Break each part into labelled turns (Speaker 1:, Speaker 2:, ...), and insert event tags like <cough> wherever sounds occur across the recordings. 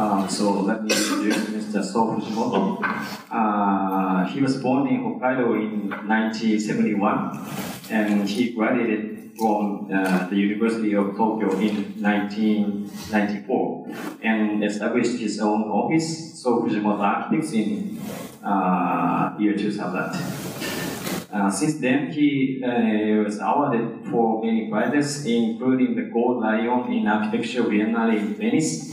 Speaker 1: Uh, so let me introduce Mr. So Fujimoto. Uh, he was born in Hokkaido in 1971, and he graduated from uh, the University of Tokyo in 1994, and established his own office, So Fujimoto Architects, in uh, year 2000. Uh, since then, he uh, was awarded for many prizes, including the Gold Lion in Architecture Biennale in Venice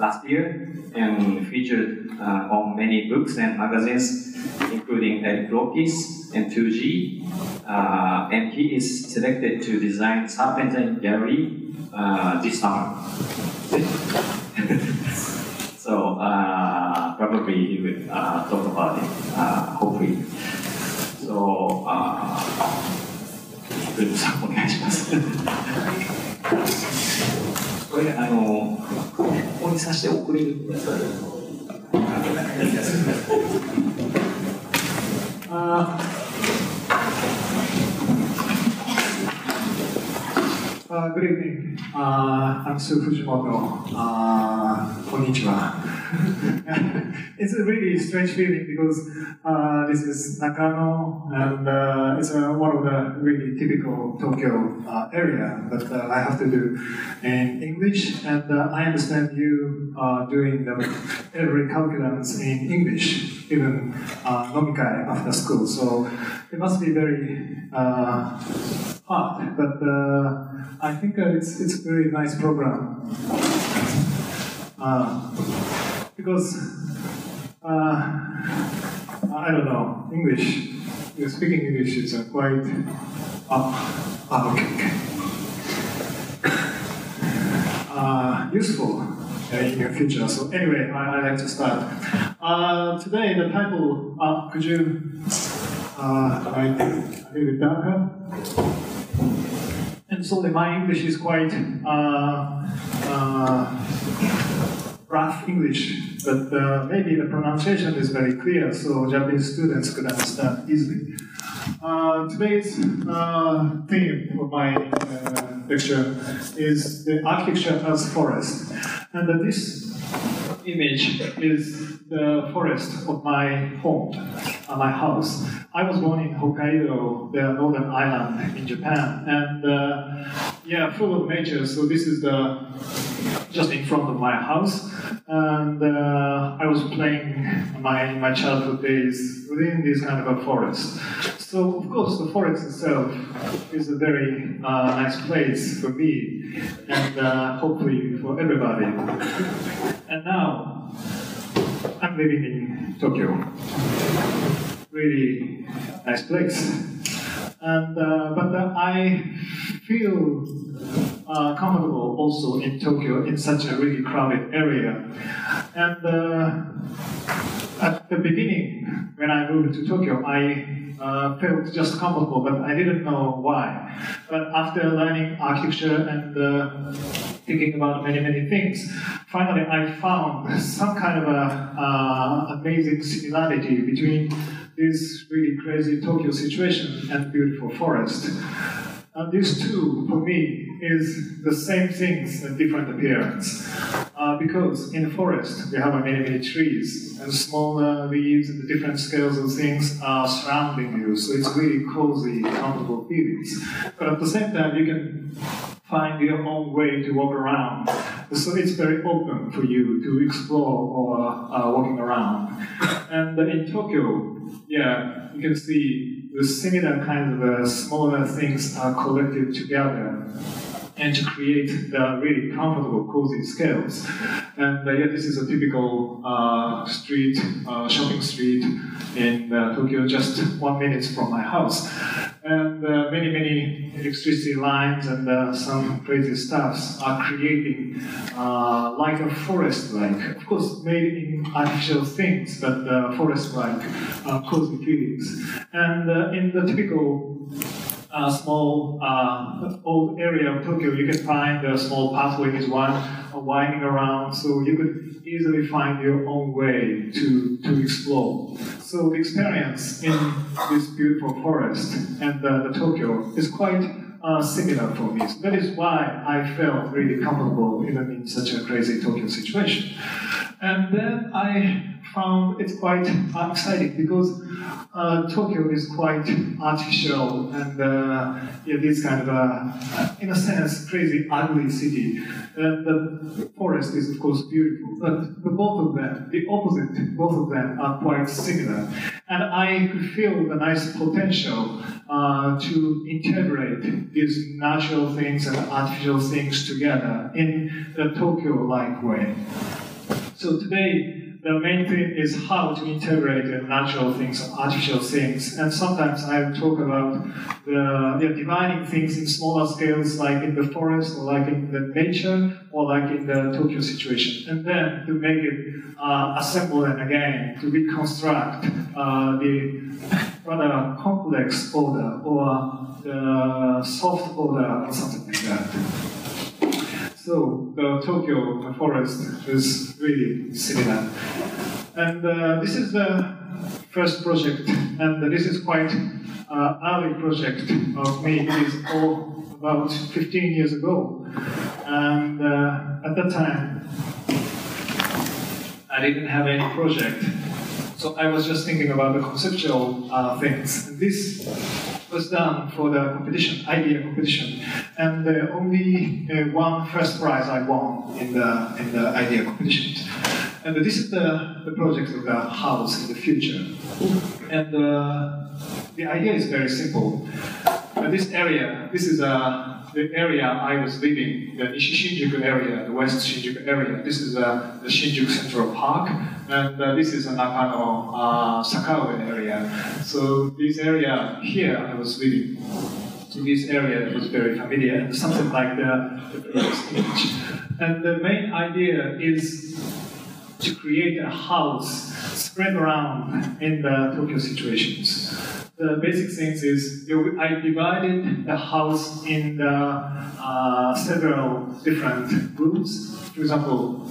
Speaker 1: last year and featured uh, on many books and magazines, including El Croquis and 2G. Uh, and he is selected to design Serpentine Gallery uh, this summer. <laughs> so uh, probably he will uh, talk about it, uh, hopefully. So, uh, good, お願いします。これあの <laughs> にさして送れる。ああ。
Speaker 2: Uh, good evening. Uh, I'm So Fujimoto. Uh, konnichiwa. <laughs> it's a really strange feeling because uh, this is Nakano and uh, it's uh, one of the really typical Tokyo uh, area that I have to do in English and I understand you are doing the, every calculus in English, even uh, nomikai after school. So it must be very hard, but I think it's, it's a very nice program. Uh, because, uh, I don't know, English, speaking English is uh, quite, uh, okay, okay. <coughs> Uh, useful in your future. So anyway, I, I like to start. Uh, today, the title, uh, could you uh, a little bit darker? and so my English is quite uh, uh, rough English, but uh, maybe the pronunciation is very clear, so Japanese students could understand easily. Uh, today's uh, theme of my uh, lecture is the architecture as forest, and this image is the forest of my home, uh, my house. I was born in Hokkaido, the northern island in Japan, and uh, yeah, full of nature. So this is the just in front of my house, and uh, I was playing my my childhood days within this kind of a forest. So of course, the forest itself is a very uh, nice place for me, and uh, hopefully for everybody. And now I'm living in Tokyo. Really nice place. And, uh, but uh, I feel uh, comfortable also in Tokyo in such a really crowded area. And uh, at the beginning, when I moved to Tokyo, I uh, felt just comfortable, but I didn't know why. But after learning architecture and uh, thinking about many, many things, finally I found some kind of a uh, amazing similarity between this really crazy Tokyo situation and beautiful forest. And these two, for me, is the same things and different appearance. Uh, because in the forest, we have many, many trees, and smaller leaves and the different scales of things are surrounding you, so it's really cozy, comfortable feelings. But at the same time, you can find your own way to walk around. So it's very open for you to explore or uh, walking around. And in Tokyo, yeah, you can see the similar kinds of uh, smaller things are collected together and to create the really comfortable, cozy scales. And uh, yeah, this is a typical uh, street, uh, shopping street in uh, Tokyo, just one minute from my house. And uh, many, many electricity lines and uh, some crazy stuffs are creating like a forest-like, of course, made in artificial things, but forest-like cozy feelings. And in the typical uh, small uh, old area of Tokyo, you can find a small pathway pathways one winding around, so you could easily find your own way to, to explore. So the experience in this beautiful forest and uh, the Tokyo is quite uh, similar for me. That is why I felt really comfortable even in such a crazy Tokyo situation. And then I found it quite <laughs> exciting because uh, Tokyo is quite artificial and uh, yeah, this kind of a, in a sense, crazy, ugly city. And the forest is of course beautiful, but the both of them, the opposite, both of them are quite similar. And I could feel the nice potential uh, to integrate these natural things and artificial things together in the Tokyo-like way. So today, the main thing is how to integrate natural things and artificial things. And sometimes I talk about the, the dividing things in smaller scales, like in the forest, or like in the nature, or like in the Tokyo situation. And then to make it uh, assemble and again, to reconstruct uh, the rather complex order or the soft order or something like that. So the Tokyo forest is really similar. And uh, this is the first project, and this is quite uh, early project of me. It is all about 15 years ago. And uh, at that time, I didn't have any project. So I was just thinking about the conceptual uh, things. This was done for the competition, idea competition, and uh, only uh, one first prize I won in the in the idea competition. And this is the, the project of the house in the future. And uh, the idea is very simple. This area, this is uh, the area I was living, the Nishi-Shinjuku area, the West Shinjuku area. This is uh, the Shinjuku Central Park, and uh, this is Nakano uh, Sakaue area. So this area here I was living. So this area was very familiar, something like the, the image. And the main idea is to create a house spread around in the Tokyo situations. The basic things is I divided the house in the uh, several different rooms. For example,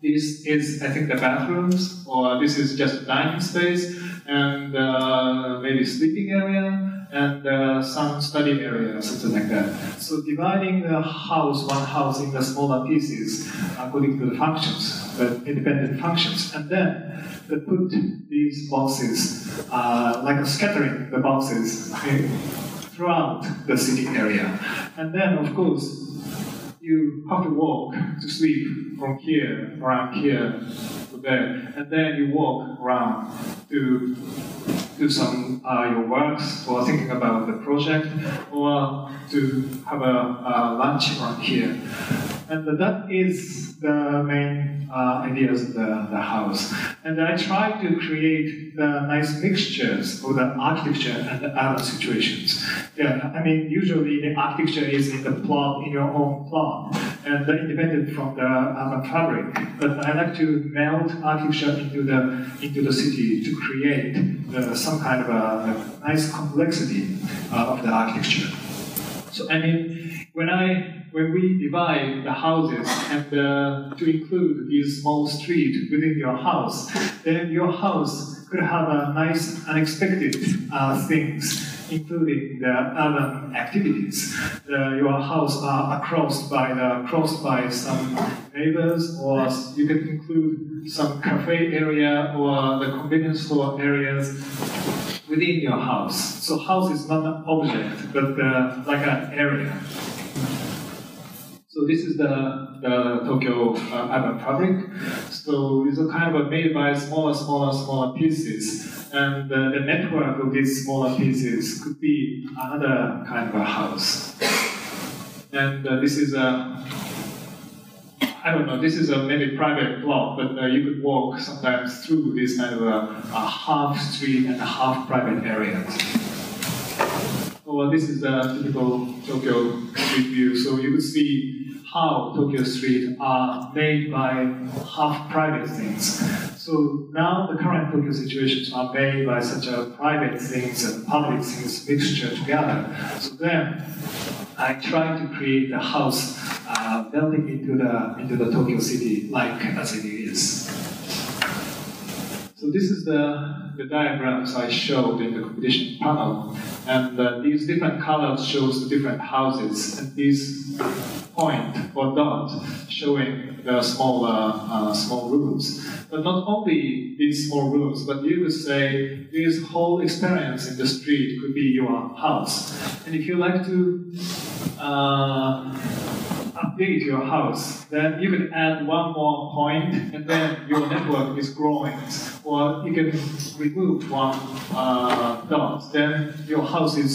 Speaker 2: this is I think the bathrooms, or this is just dining space, and uh, maybe sleeping area and uh, some study area, something like that. So dividing the house, one house, into smaller pieces according to the functions, the independent functions, and then they put these boxes, uh, like scattering the boxes throughout the city area. And then, of course, you have to walk to sleep from here, around here, to there, and then you walk around to do some uh, your works or thinking about the project or to have a, a lunch around here. And that is the main uh, ideas of the, the house. And I try to create the nice mixtures of the architecture and the urban situations. Yeah, I mean, usually the architecture is in the plot, in your own plot, and independent from the urban fabric. But I like to melt architecture into the into the city to create uh, some kind of a, nice complexity uh, of the architecture. So I mean, when I when we divide the houses and uh, to include these small street within your house, then your house could have a nice unexpected uh, things including the urban activities. Your house are crossed by the crossed by some neighbors, or you can include some cafe area or the convenience store areas within your house. So house is not an object, but uh, like an area. So this is the, the Tokyo uh, urban fabric. So it's a kind of made by smaller, smaller, smaller pieces. And uh, the network of these smaller pieces could be another kind of a house. And uh, this is a, I don't know, this is a maybe private plot, but uh, you could walk sometimes through this kind of a, a half street and a half private areas. Well, this is a typical Tokyo street view. So you could see how Tokyo streets are made by half private things. So now the current Tokyo situations are made by such a private things and public things mixture together. So then I try to create a house uh, into the into the Tokyo city like as it is. So this is the, the diagrams I showed in the competition panel. And uh, these different colors shows the different houses. And these point or dot showing the small, uh, uh, small rooms. But not only these small rooms, but you could say this whole experience in the street could be your house. And if you like to uh, update your house, then you can add one more point, and then your network is growing. Or you can remove one uh, dot, then your house is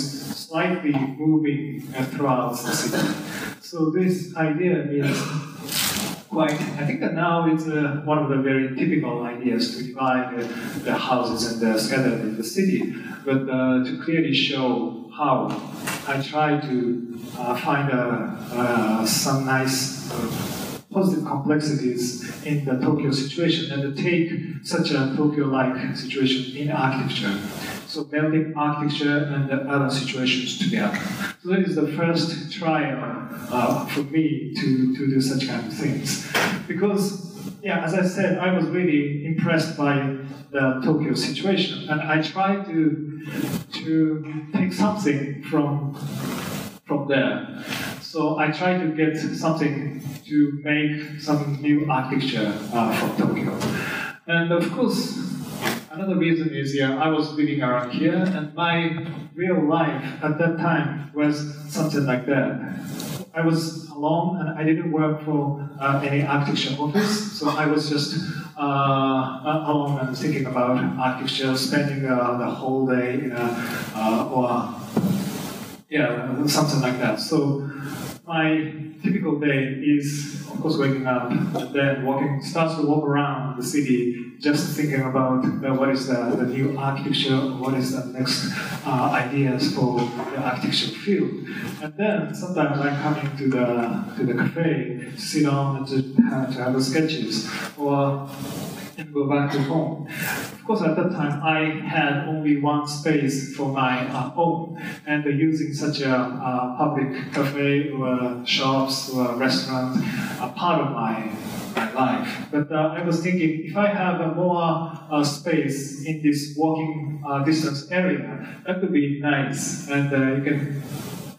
Speaker 2: slightly moving throughout the city. So this idea is quite, I think that now it's uh, one of the very typical ideas to divide uh, the houses and the scattered in the city, but uh, to clearly show how I try to uh, find uh, uh, some nice positive complexities in the Tokyo situation and to take such a Tokyo-like situation in architecture. So building architecture and the urban situations together. So that is the first trial uh, for me to, to do such kind of things. Because, yeah, as I said, I was really impressed by the Tokyo situation, and I try to, to take something from, from there. So I try to get something to make some new architecture uh, from Tokyo. And of course, another reason is yeah, I was living around here, and my real life at that time was something like that. I was alone, and I didn't work for uh, any architecture office, so I was just uh, alone and thinking about architecture, spending uh, the whole day, you know, uh, or yeah, something like that. So my typical day is, of course, waking up, then walking, starts to walk around the city, just thinking about uh, what is the, the new architecture, what is the next uh, ideas for the architecture field. And then sometimes I'm coming to the to the cafe, to sit down and to have, to have the sketches, or and go back to home. Of course, at that time, I had only one space for my uh, own, and uh, using such a uh, public cafe or shops or restaurant, a part of my my life. But uh, I was thinking, if I have a more uh, space in this walking uh, distance area, that would be nice, and you can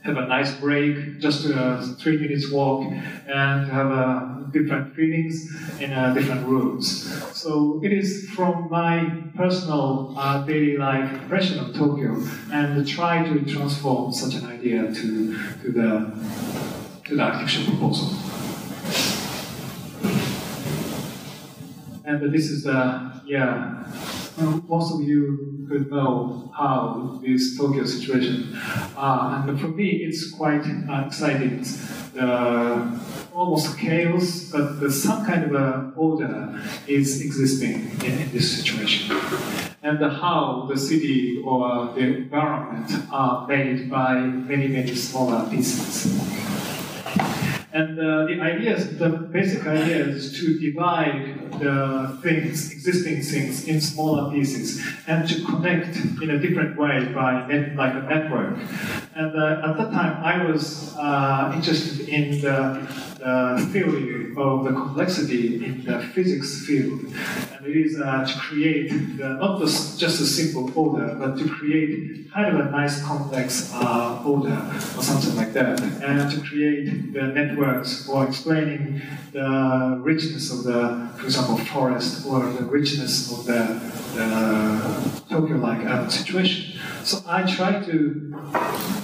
Speaker 2: have a nice break, just a three minutes walk, and have a different feelings in uh, different rooms. So it is from my personal uh, daily life impression of Tokyo, and try to transform such an idea to, to the to the architecture proposal. And this is the yeah. Most of you could know how this Tokyo situation, uh, and for me, it's quite exciting. Uh, almost chaos, but some kind of order is existing in, in this situation. And how the city or the environment are made by many, many smaller pieces. And uh, the idea is, the basic idea is to divide the things, existing things, in smaller pieces and to connect in a different way by net, like a network. And uh, at that time, I was uh, interested in the uh, theory of the complexity in the physics field. And it is uh, to create the, not just, just a simple order, but to create kind of a nice complex uh, order or something like that. And to create the networks for explaining the richness of the, for example, forest or the richness of the, the Tokyo-like urban situation. So I try to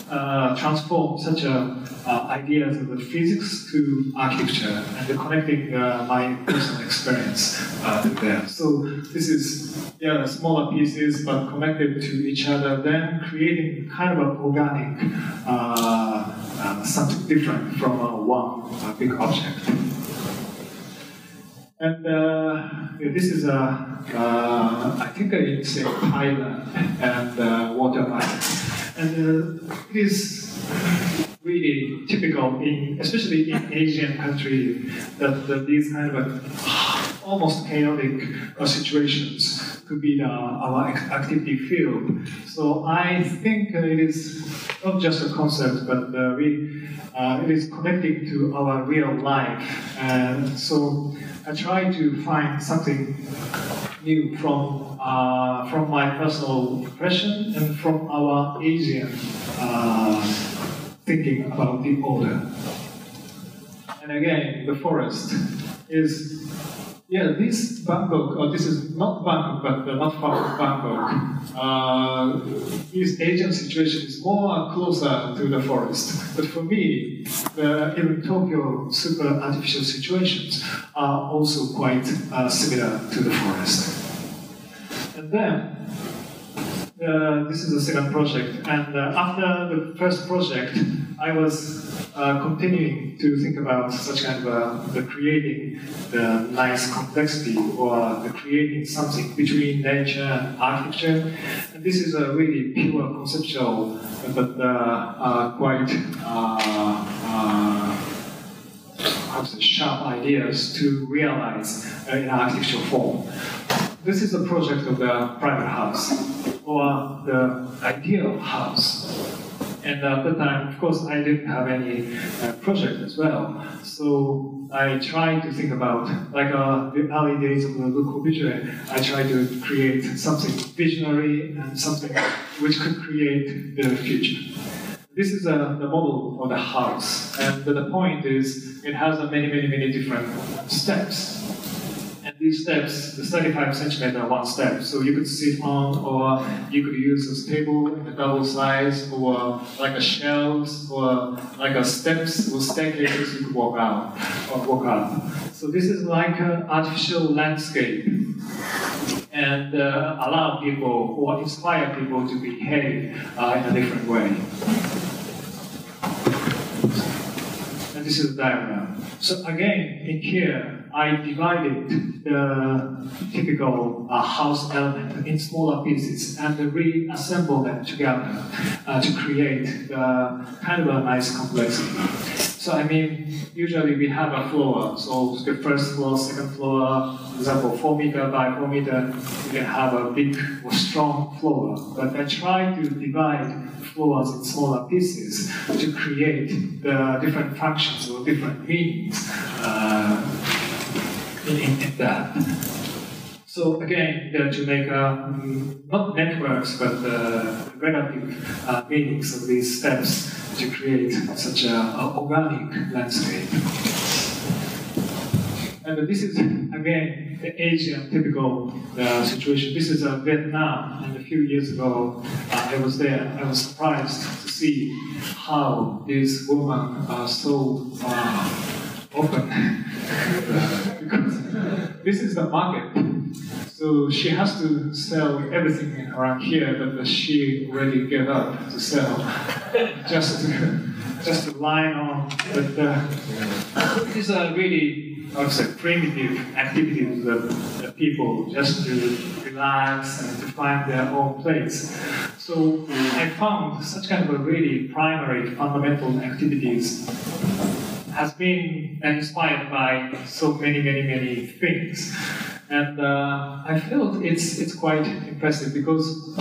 Speaker 2: uh, transform such a uh, ideas of the physics to architecture and connecting uh, my personal experience uh, there. So this is yeah smaller pieces but connected to each other, then creating kind of an organic uh, uh, something different from one big object. And uh, this is a, uh, I think it's in Thailand and uh, waterline. And uh, it is really typical in, especially in Asian countries, that, that these kind of almost chaotic uh, situations could be the, our activity field. So I think it is not just a concept, but uh, we, uh, it is connecting to our real life. And so I try to find something new from uh, from my personal impression and from our Asian uh, thinking about the order. And again, the forest is yeah, this Bangkok, or this is not Bangkok, but uh, not part of Bangkok. Uh, this Asian situation is more closer to the forest. But for me, the, even Tokyo super artificial situations are also quite uh, similar to the forest. And then, uh, this is the second project, and uh, after the first project, I was uh, continuing to think about such kind of uh, the creating the nice complexity or the creating something between nature and architecture. And this is a really pure conceptual, but uh, quite uh, how sharp ideas to realize in architectural form. This is a project of the private house or the ideal house and at the time, of course, I didn't have any uh, project as well. So I tried to think about, like uh, the early days of the Le Corbusier, I tried to create something visionary and something which could create the future. This is uh, the model of the house, and the point is it has many, many, many different steps these steps, the 35 centimeter one step, so you could sit on, or you could use a table a double size, or like a shelves, or like a steps or staircases you could walk out or walk up. So this is like an artificial landscape and uh, allow people or inspire people to behave uh, in a different way. And this is the diagram. So again, in here, I divided the typical uh, house element in smaller pieces and reassemble them together uh, to create uh, kind of a nice complexity. So I mean, usually we have a floor. So the first floor, second floor, for example, four meter by four meter, you can have a big or strong floor. But I try to divide floors in smaller pieces to create the different functions or different meanings. Uh, in, in that. So again, to make uh, not networks, but uh, relative uh, meanings of these steps to create such an organic landscape. And this is, again, the Asian typical uh, situation. This is uh, Vietnam, and a few years ago uh, I was there. I was surprised to see how these women are so uh, open because this is the market. So she has to sell everything around here that she already gave up to sell, just to, just to line on. But uh, these are really, I would say, primitive activities of people just to relax and to find their own place. So I found such kind of a really primary, fundamental activities has been inspired by so many, many, many things. And uh, I felt it's, it's quite impressive because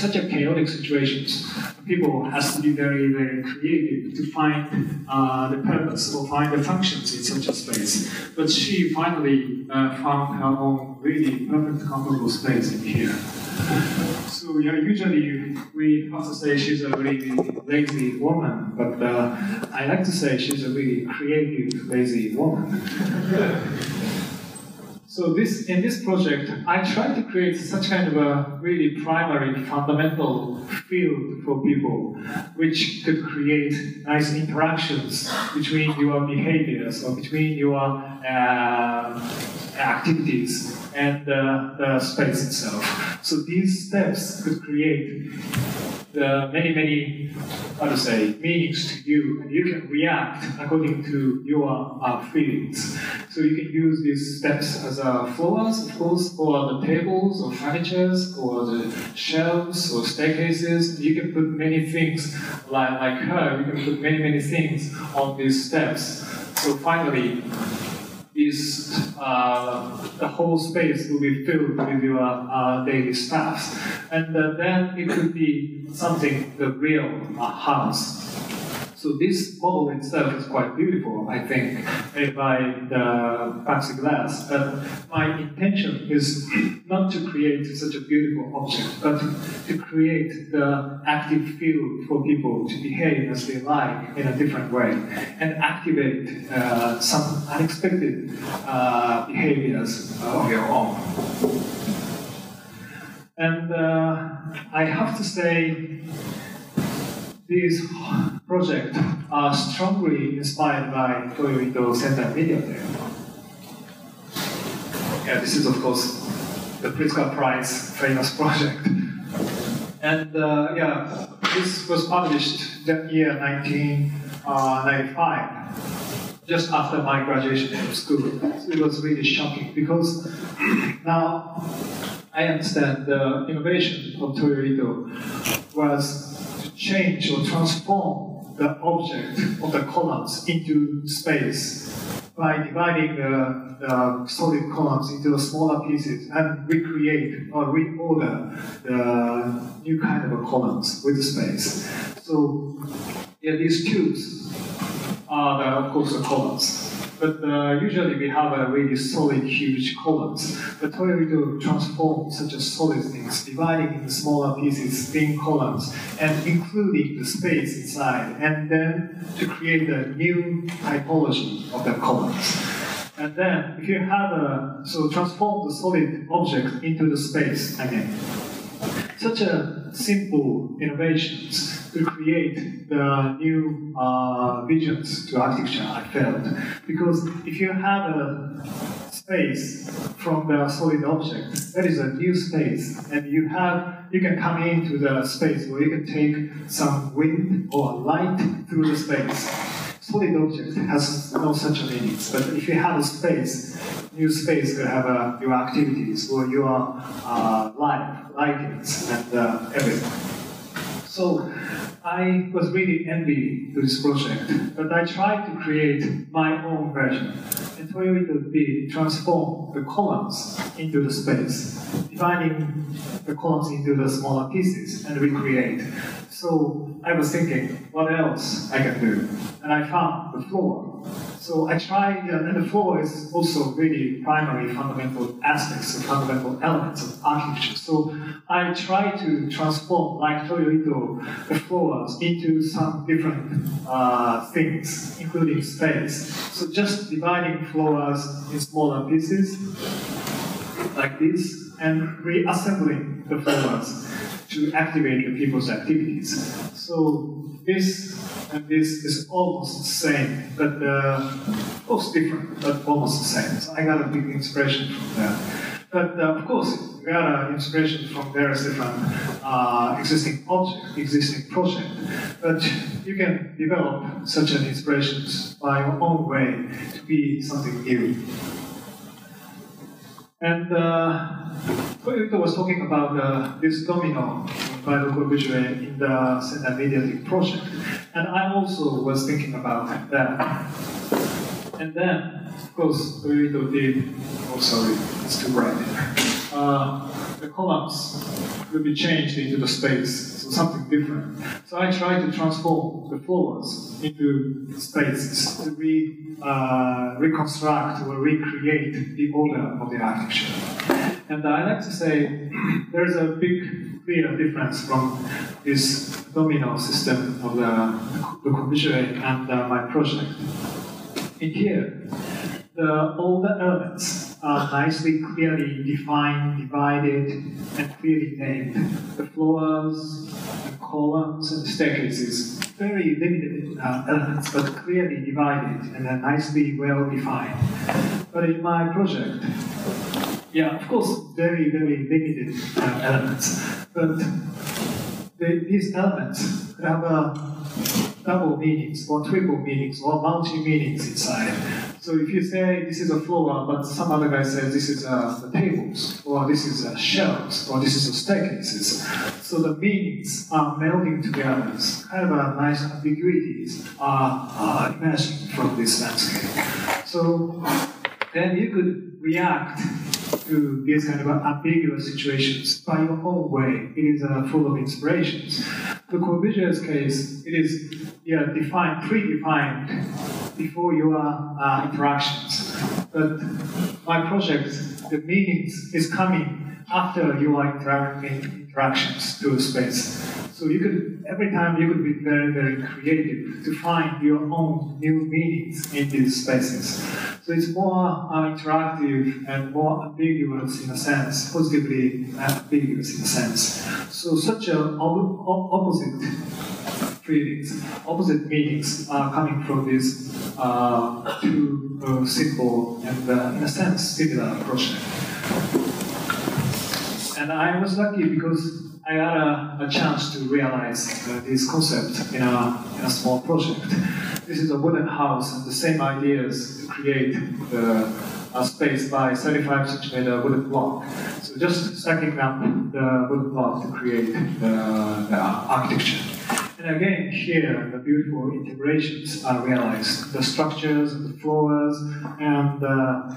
Speaker 2: such a chaotic situations, people has to be very, very creative to find uh, the purpose or find the functions in such a space. But she finally uh, found her own really perfect, comfortable space in here. So yeah, usually we have to say she's a really lazy woman, but uh, I like to say she's a really creative, lazy woman. <laughs> So this in this project, I try to create such kind of a really primary, fundamental field for people, which could create nice interactions between your behaviors or between your uh, activities and uh, the space itself. So these steps could create the many, many, how to say, meanings to you, and you can react according to your uh, feelings. So you can use these steps as uh, floors, of course, or the tables, or furnitures, or the shelves, or staircases. You can put many things, like, like her, you can put many, many things on these steps. So finally, is uh, the whole space will be filled with your uh, daily stuff. And uh, then it could be something, the real uh, house. So this model itself is quite beautiful, I think, by the plexiglass. But my intention is not to create such a beautiful object, but to create the active field for people to behave as they like in a different way and activate uh, some unexpected uh, behaviors of your own. And uh, I have to say, these projects are strongly inspired by Toyo Ito Sendai Mediatheque. Yeah, this is of course the Pritzker Prize famous project. And uh, yeah, this was published that year 1995, just after my graduation from school. So it was really shocking because <clears throat> now I understand the innovation of Toyo Ito was to change or transform the object of the columns into space by dividing the, the solid columns into smaller pieces and recreate or reorder the new kind of columns with space. So yeah, these tubes are the, of course the columns. But uh, usually we have a really solid, huge columns. But Toyo Ito transform such a solid things, dividing into smaller pieces, thin columns, and including the space inside, and then to create a new typology of the columns. And then, if you have a, so transform the solid object into the space again. Such a simple innovations to create the new uh, visions to architecture, I felt. Because if you have a space from the solid object, that is a new space, and you have you can come into the space where you can take some wind or light through the space. Solid object has no such meanings, but if you have a space, new space will have uh, your activities or your uh, life, likings, and uh, everything. So I was really envy to this project, but I tried to create my own version. Toyo Ito did transform the columns into the space, dividing the columns into the smaller pieces and recreate. So I was thinking, what else I can do? And I found the floor. So I try, and the floor is also really primary fundamental aspects, or fundamental elements of architecture. So I try to transform, like Toyo the floors into some different uh, things, including space. So just dividing floors in smaller pieces, like this, and reassembling the floors to activate the people's activities. So this and this is almost the same, but uh, course different, but almost the same. So I got a big inspiration from that. But uh, of course, we got inspiration from various different uh, existing objects, existing project. But you can develop such an inspiration by your own way to be something new. And uh, was talking about uh, this domino by Corbusier in the Sendai Mediatheque project. And I also was thinking about that. And then, of course, Toyo Ito did, oh sorry, it's too bright. Uh, the columns will be changed into the space, so something different. So I try to transform the floors into spaces to re, uh, reconstruct or recreate the order of the architecture. And I like to say <clears throat> there's a big, clear difference from this domino system of the, the Corbusier and uh, my project. In here, the, all the elements are nicely, clearly defined, divided, and clearly named. The floors, the columns, and the staircases, very limited uh, elements, but clearly divided and are nicely well defined. But in my project, yeah, of course, very, very limited uh, elements, but the, these elements have a double meanings or triple meanings or multi meanings inside. So if you say this is a floor, but some other guy says this is uh, the tables, or this is uh, shelves, or this is a staircases. So the meanings are melding together. Of a nice ambiguities are uh, emerging from this landscape. So then you could react to these kind of ambiguous situations by your own way. It is uh, full of inspirations. The Corbusier's case, it is yeah, defined, predefined before your uh, interactions. But my project, the meanings is coming after you are interacting interactions to a space. So you could every time you could be very, very creative to find your own new meanings in these spaces. So it's more uh, interactive and more ambiguous in a sense, positively ambiguous in a sense. So such a op- opposite feelings, opposite meanings are coming from these uh, two uh, simple and, uh, in a sense, similar project. And I was lucky because I had a, a chance to realize uh, this concept in a, in a small project. This is a wooden house, and the same ideas to create a space by 35 centimeter wooden block. So just stacking up the wooden block to create the, the architecture. And again, here the beautiful integrations are realized. The structures, the floors, and the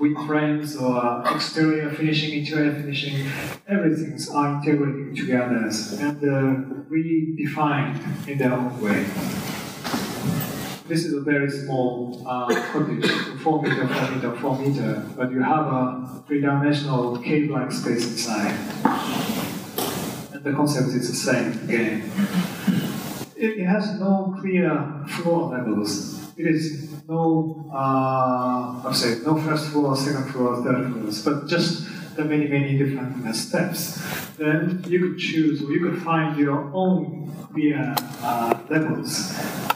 Speaker 2: wood frames or exterior finishing, interior finishing, everything's are integrating together and uh, redefined in their own way. This is a very small uh, cottage, 4 meter, 4 meter, 4 meter, but you have a three-dimensional cave-like space inside. The concept is the same again it, has no clear floor levels. It is no, uh, I'm saying, no first floor, second floor, third floors, but just the many, many different uh, steps. Then you could choose, or you could find your own clear uh, levels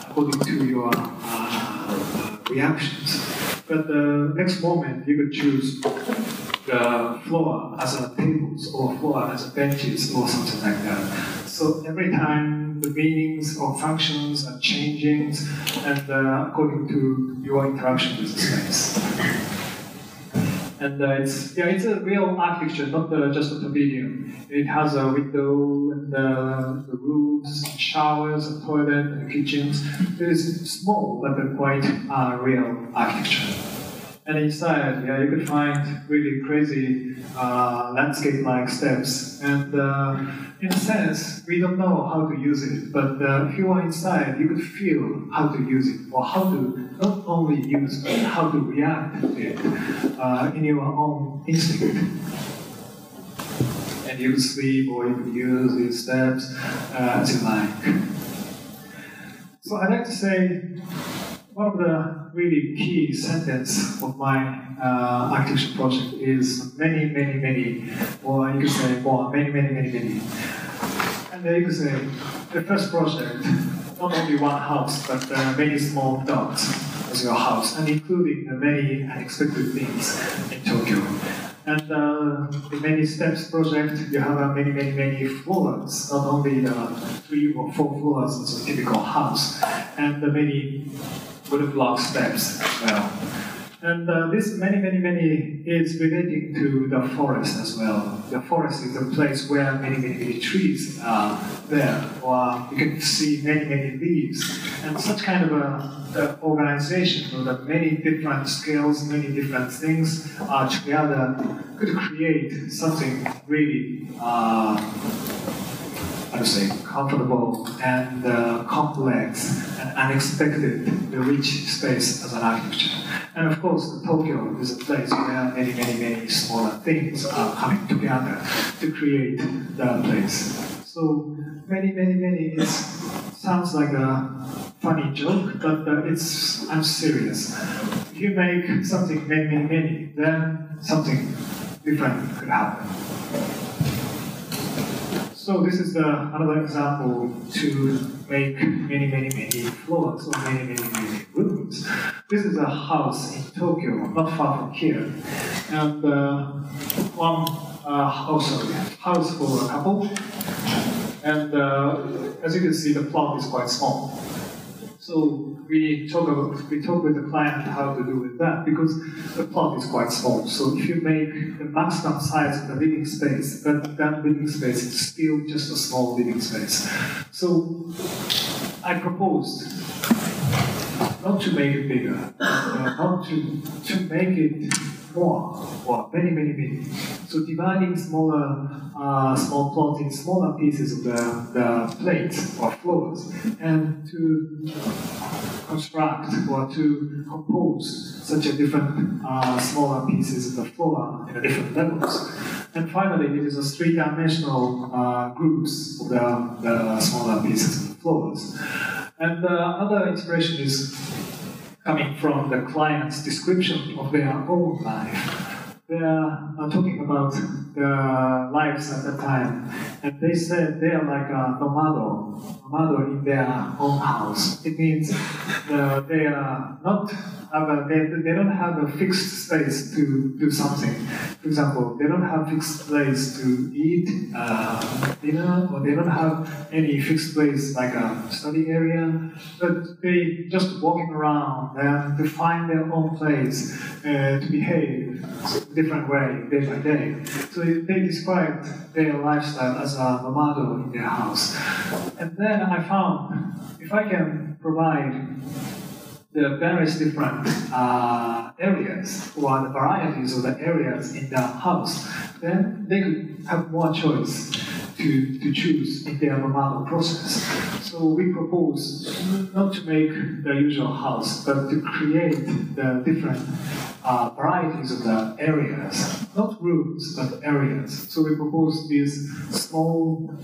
Speaker 2: according to your uh, reactions. But the next moment, you could choose the floor as a tables or floor as a benches or something like that. So every time the meanings or functions are changing and uh, according to your interaction with the space. And uh, it's yeah, it's a real architecture, not uh, just a pavilion. It has a window and uh, the rooms, showers, a toilet, and kitchens. It is small, but quite uh, real architecture. And inside, yeah, you could find really crazy uh, landscape-like steps. And uh, in a sense, we don't know how to use it, but uh, if you are inside, you could feel how to use it, or how to not only use, but how to react to it uh, in your own instinct. And you could sleep, or you could use these steps uh, as you like. So I'd like to say one of the really key sentence of my uh, architecture project is many, many, many, or you could say more, many, many, many, many. And you could say the first project, not only one house, but uh, many small dots as your house, and including the many unexpected things in Tokyo. And uh, the many steps project, you have uh, many, many, many floors, not only the three or four floors as a typical house, and the many wooden block steps as well. And uh, this many, many, many is relating to the forest as well. The forest is a place where many, many, many trees are there, or you can see many, many leaves. And such kind of a, organization, so that many different scales, many different things are together could create something really uh, I would say, comfortable and uh, complex and unexpected, the rich space as an architecture. And of course, Tokyo is a place where many, many, many smaller things are coming together to create the place. So many, many, many it sounds like a funny joke, but uh, it's I'm serious. If you make something many, many, many, then something different could happen. So this is the, another example to make many, many, many floors or many, many, many rooms. This is a house in Tokyo, not far from here. And uh, one uh, also house for a couple. And uh, as you can see, the plot is quite small. So we talk about, we talk with the client how to do with that because the plot is quite small. So if you make the maximum size of the living space, but that living space is still just a small living space. So I proposed not to make it bigger, uh, not to, to make it more, or many, many, many. So dividing smaller, uh, small plots in smaller pieces of the, the plates or floors, and to construct or to compose such a different uh, smaller pieces of the floor in different levels. And finally, it is a three-dimensional uh, groups of the, the smaller pieces of the floors. And the other inspiration is coming from the client's description of their own life. They are talking about their lives at the time, and they said they are like a nomado, nomado in their own house. It means uh, they are not have a, they, they don't have a fixed space to do something. For example, they don't have fixed place to eat uh, dinner, or they don't have any fixed place like a study area, but they just walking around and to find their own place uh, to behave different way day by day. So they described their lifestyle as a nomado in their house. And then I found if I can provide the various different uh, areas or the varieties of the areas in the house, then they could have more choice to, to choose in their nomado process. So we propose not to make the usual house, but to create the different uh, varieties of the areas, not rooms, but areas. So we propose these small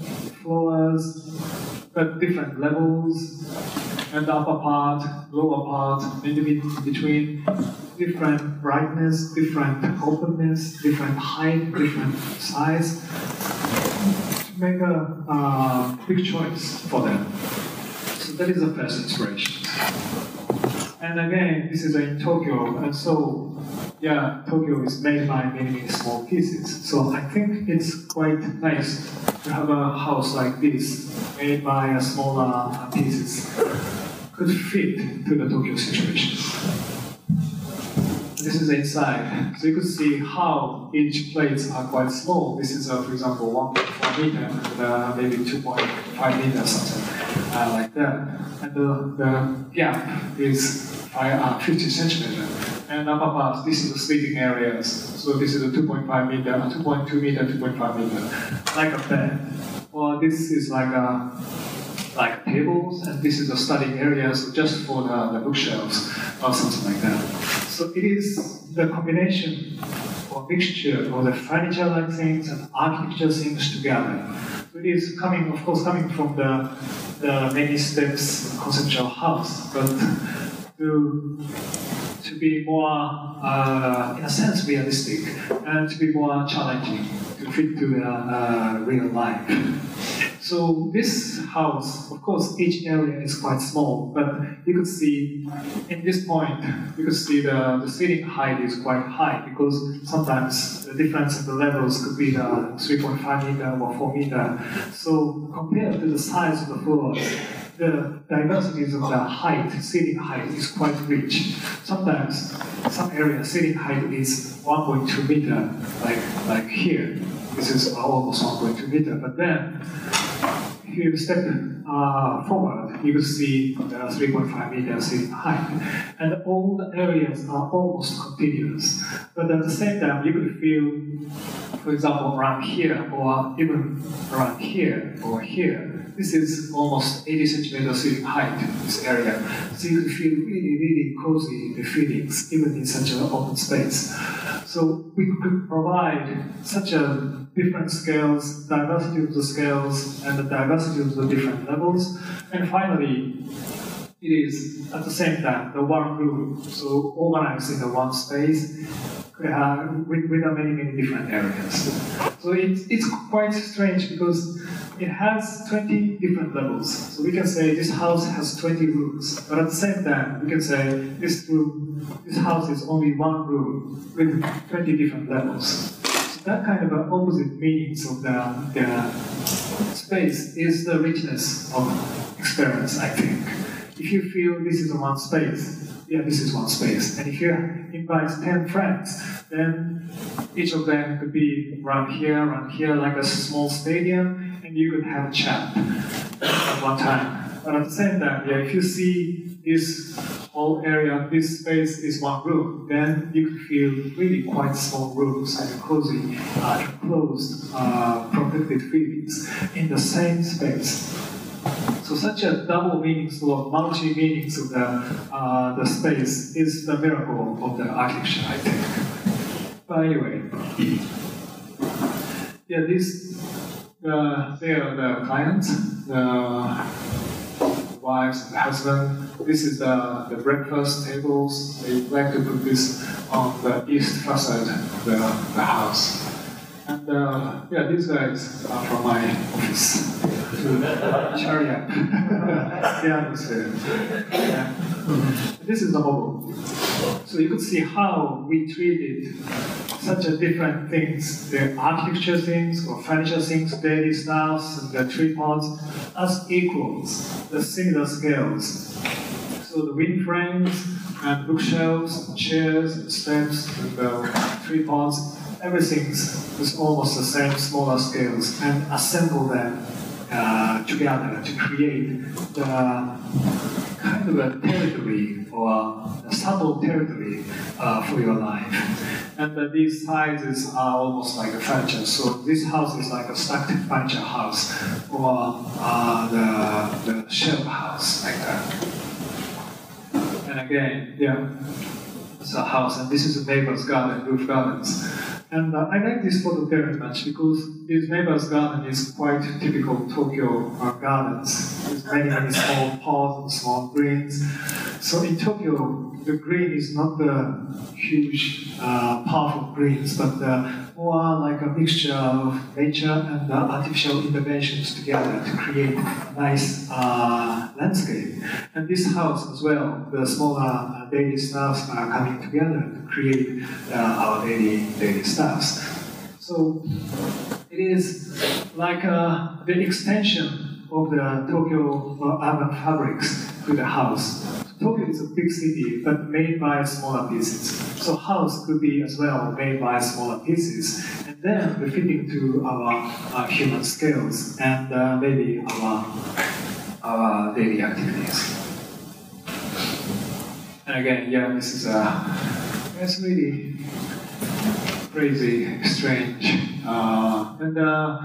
Speaker 2: floors, but different levels, and the upper part, lower part, in between, different brightness, different openness, different height, different size, make a uh, big choice for them. So that is the first inspiration. And again, this is in Tokyo, and so yeah, Tokyo is made by many, small pieces. So I think it's quite nice to have a house like this, made by smaller pieces, could fit to the Tokyo situation. This is inside, so you could see how each plates are quite small. This is, uh, for example, 1.4 meter, and uh, maybe 2.5 meter, something uh, like that. And the, the gap is uh, 50 centimeter. And upper part, this is the sleeping areas. So this is a 2.5 meter, 2.2 meter, 2.5 meter, like a bed. Or this is like a like tables, and this is a study area, so just for the, the bookshelves or something like that. So it is the combination or mixture of the furniture-like things and architecture things together. It is coming, of course, coming from the, the many steps conceptual house, but to to be more, uh, in a sense, realistic and to be more challenging to fit to the uh, real life. So this house, of course, each area is quite small, but you could see in this point, you could see the, the ceiling height is quite high because sometimes the difference in the levels could be the 3.5 meter or 4 meter. So compared to the size of the floors, the diversities of the height, ceiling height, is quite rich. Sometimes some area ceiling height is 1.2 meter, like like here. This is almost 1.2 meter. But then, if you step uh, forward, you will see the 3.5 meters ceiling height, and all the areas are almost continuous. But at the same time, you could feel, for example, around here, or even around here, or here, this is almost 80 centimeters in height, this area. So you feel really, really cozy in the feelings, even in such an open space. So we could provide such a different scales, diversity of the scales, and the diversity of the different levels. And finally, it is at the same time the one room, so organized in the one space uh, with, with many, many different areas. So it, it's quite strange because it has 20 different levels. So we can say this house has 20 rooms, but at the same time, we can say this room, this house is only one room with 20 different levels. So that kind of opposite meanings of the, the space is the richness of experience, I think. If you feel this is one space, yeah, this is one space. And if you invite 10 friends, then each of them could be around here, around here, like a small stadium, and you could have a chat at one time. But at the same time, yeah, if you see this whole area, this space is one room, then you could feel really quite small rooms and cozy, uh, uh, protected feelings in the same space. So such a double meanings or multi meanings of the, uh, the space is the miracle of the architecture, I think. But anyway, yeah, this, uh, they are the clients, the wives and husband. This is the, the breakfast tables. They like to put this on the east facade of the, the house. And uh, yeah, these guys are from my office cheer <laughs> up. Yeah. This is the model. So you could see how we treated such a different things, the architecture things or furniture things, daily styles, and the tripods, as equals, the similar scales. So the wind frames and bookshelves, chairs, and steps, the tripods, everything is almost the same smaller scales, and assemble them uh, together to create the kind of a territory or a subtle territory uh, for your life. And uh, these sizes are almost like a furniture. So this house is like a stacked furniture house or uh, the, the shelf house, like that. And again, yeah, it's a house, and this is a neighbor's garden, roof gardens. And uh, I like this photo very much because this neighbor's garden is quite typical Tokyo uh, gardens. There's many, many small and small greens. So in Tokyo, the green is not the huge, uh, powerful greens, but more like a mixture of nature and artificial interventions together to create nice uh, landscape. And this house as well, the smaller uh, daily stuffs are coming together to create uh, our daily daily stuffs. So it is like uh, the extension of the Tokyo urban fabrics to the house. Tokyo is a big city, but made by smaller pieces. So house could be as well made by smaller pieces, and then we fit into our, our human scales and uh, maybe our our daily activities. And again, yeah, this is a uh, it's really crazy, strange, uh, and uh,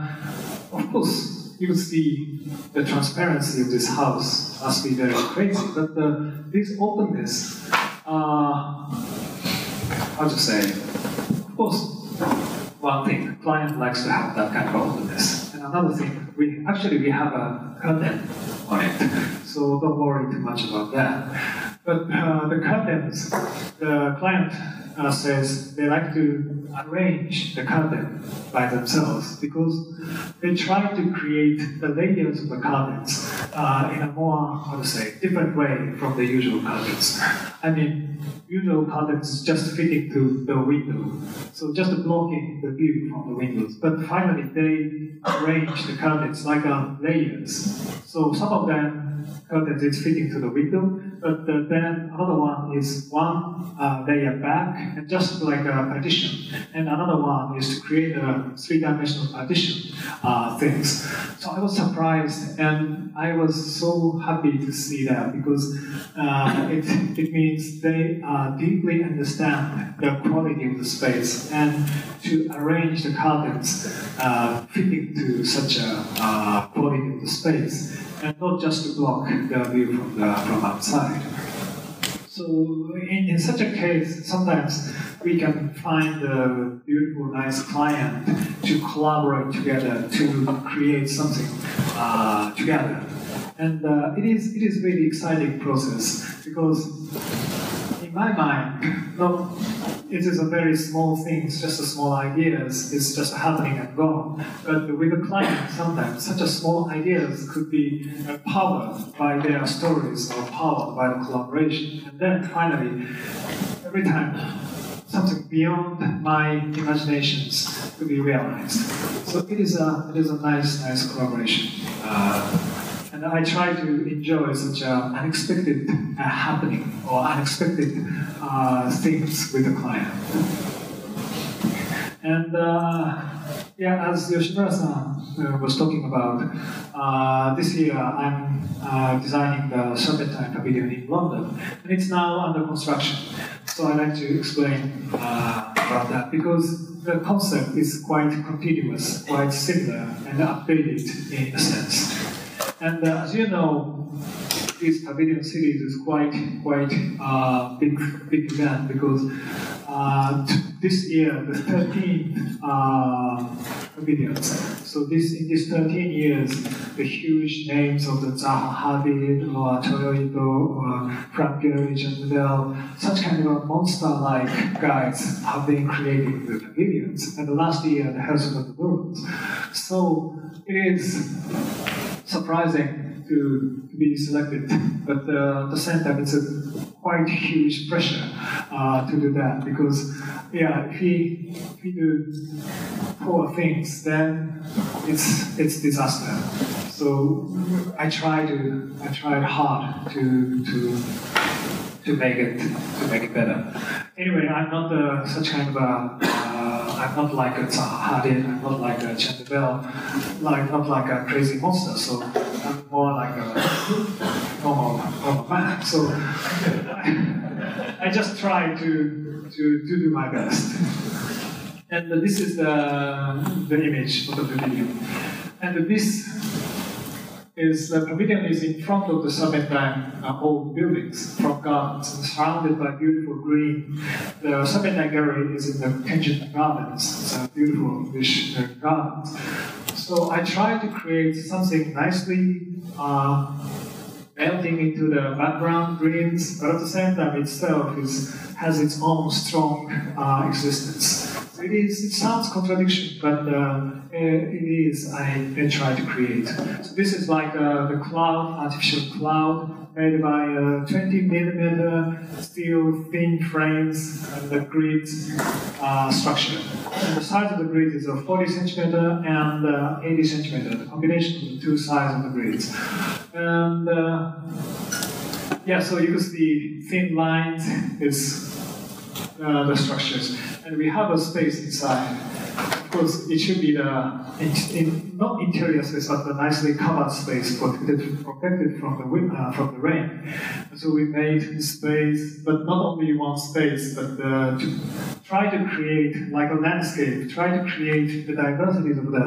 Speaker 2: of course you see the transparency of this house must be very crazy. But the, this openness, uh, how to say, of course, one thing, client likes to have that kind of openness. And another thing, we actually we have a curtain on it, so don't worry too much about that. But uh, the curtains, the client uh, says they like to arrange the curtain by themselves because they try to create the layers of the curtains uh, in a more, how to say, different way from the usual curtains. I mean, usual curtains is just fitting to the window, so just blocking the view from the windows. But finally, they arrange the curtains like uh, layers. So some of them curtains is fitting to the window, but uh, then another one is one uh, layer back and just like a partition, and another one is to create a three-dimensional partition uh, things. So I was surprised, and I was so happy to see that because uh, it, it means they uh, deeply understand the quality of the space and to arrange the curtains uh, fitting to such a quality of the space and not just to block the view from, the, from outside. So in, in such a case, sometimes we can find a beautiful, nice client to collaborate together to create something uh, together. And uh, it is it is really exciting process because my mind, not it is a very small thing, it's just a small ideas, it's just happening and gone. But with a client, sometimes such a small ideas could be powered by their stories or powered by the collaboration. And then finally, every time something beyond my imaginations to be realized. So it is a it is a nice nice collaboration. Uh, and I try to enjoy such uh, unexpected uh, happening or unexpected uh, things with the client. And uh, Yeah, as Yoshimura-san uh, was talking about, this year I'm designing the Serpentine Pavilion in London, and it's now under construction. So I'd like to explain about that because the concept is quite continuous, quite similar, and updated in a sense. And uh, as you know, this pavilion series is quite quite uh, big big event because uh, this year the 13 uh. So this in these 13 years, the huge names of the Zaha Hadid or Toyo Ito or Frank Gehry, Nouvel, such kind of monster-like guys have been creating the pavilions. And the last year, the Herzog & de Meuron. So it is surprising to, be selected, but uh, at the same time, it's a quite huge pressure uh, to do that because, yeah, if we, if we do poor things, then it's it's disaster. So I try to I tried hard to to to make it to make it better. Anyway, I'm not uh, such kind of a uh, I'm not like a Hadid, I'm not like a Nouvel, like not like a crazy monster. So I'm more like a normal normal man. So I, <laughs> I just try to to to do my best. And this is the the image of the video. And this is the pavilion is in front of the Serpentine uh, old buildings from gardens and surrounded by beautiful green. The Serpentine Gallery is in the Kensington Gardens. It's a beautiful English uh, gardens. So I try to create something nicely uh, melting into the background greens, but at the same time itself is, has its own strong uh, existence. It is. It sounds contradiction, but uh, it is. I, I try to create. So this is like uh, the cloud, artificial cloud, made by uh, 20 millimeter steel thin frames and the grid uh, structure. And the size of the grid is a 40 centimeter and uh, 80 centimeter. The combination of the two sides of the grids. And uh, yeah, so you can see thin lines is uh, the structures, and we have a space inside. Of course, it should be the in, not interior space, but the nicely covered space protected, protected from the wind, uh, from the rain. So we made space, but not only one space, but uh, to try to create like a landscape, try to create the diversities of the,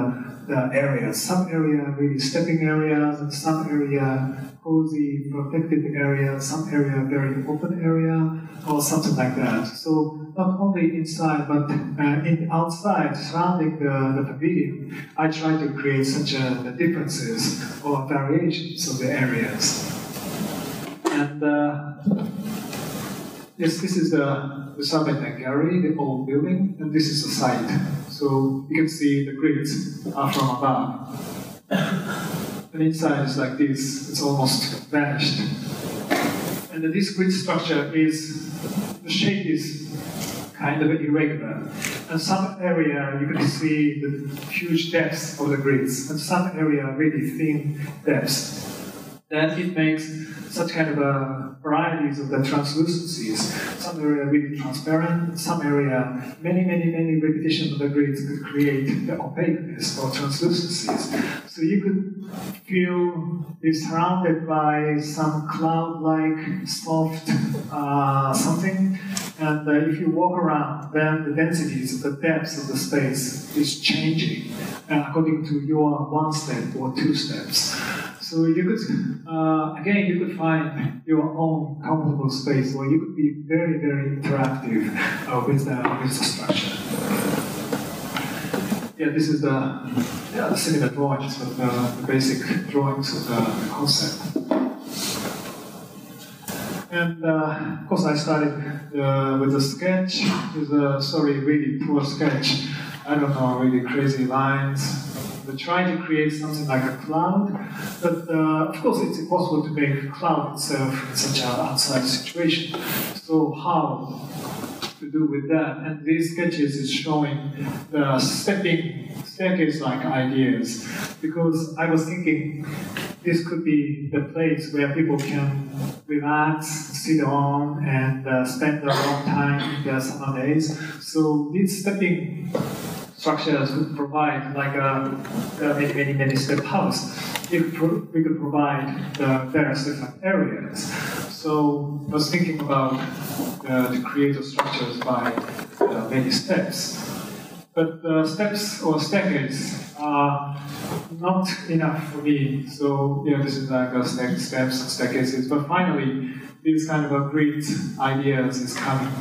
Speaker 2: the areas. Some area really stepping areas, and some area cozy, protected area, some area very open area, or something like that. So not only inside, but uh, in outside, surrounding the, the pavilion, I try to create such a, the differences or variations of the areas. And uh, this is the, the Gallery, the old building, and this is the site. So you can see the grids are from above. <coughs> And inside is like this, it's almost vanished. And this grid structure is, the shape is kind of irregular. And some area you can see the huge depths of the grids, and some area really thin depths. Then it makes such kind of a varieties of the translucencies. Some area really transparent, some area many, many, many repetitions of the grids could create the opaqueness or translucencies. So you could feel you're surrounded by some cloud-like soft uh, something, and uh, if you walk around, then the densities, the depths of the space is changing uh, according to your one step or two steps. So you could, uh, again, you could find your own comfortable space where you could be very, very interactive uh, with, the, with the structure. Yeah, this is the, yeah, the similar drawings, but the, the basic drawings of the, concept. And uh, of course, I started uh, with a sketch. With a sorry, really poor sketch. I don't know, really crazy lines. We're trying to create something like a cloud, but uh, of course, it's impossible to make a cloud itself in such an outside situation. So how to do with that? And these sketches is showing the stepping staircase-like ideas because I was thinking this could be the place where people can relax, sit on, and uh, spend a long time in their summer days. So these stepping structures could provide like a, a many, many, many step house. If pro- we could provide the various different areas. So I was thinking about uh, the creative structures by uh, many steps. But the steps or staircase are not enough for me. So yeah, this is like a step, steps staircases. But finally, these kind of a great ideas is coming.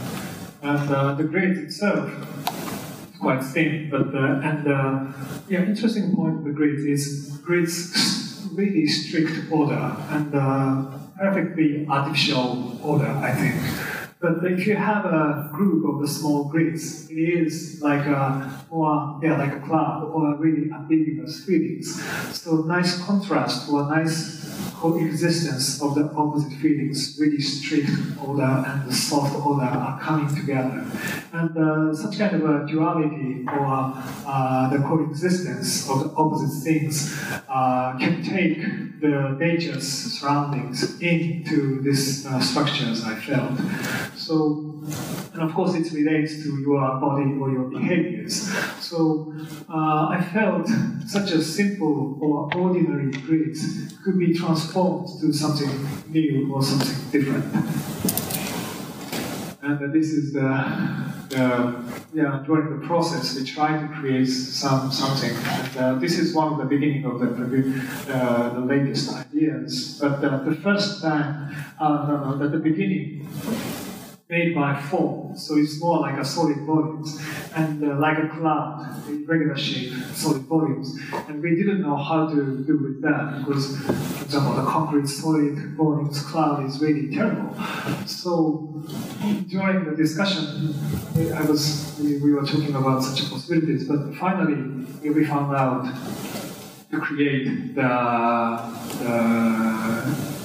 Speaker 2: And uh, the grid itself quite thin, but uh, and uh, yeah, interesting point the grid is grid's really strict order and uh, perfectly artificial order, I think. But if you have a group of the small grids, it is like a or yeah, like a cloud or really ambiguous feelings. So nice contrast or nice coexistence of the opposite feelings, really strict order and the soft order are coming together. And uh, such kind of a duality or uh, the coexistence of the opposite things uh, can take the nature's surroundings into these uh, structures, I felt. So, and of course it relates to your body or your behaviors. So uh, I felt such a simple or ordinary grid could be transformed to something new or something different. And this is the, the, yeah, during the process, we try to create some something. And uh, this is one of the beginning of the, uh, the latest ideas. But uh, the first time, uh, no, no, at the beginning, made by foam, so it's more like a solid volumes, and uh, like a cloud, in regular shape, solid volumes. And we didn't know how to do with that because, for example, the concrete solid volumes cloud is really terrible. So during the discussion, I was we, we were talking about such possibilities, but finally we found out to create the, the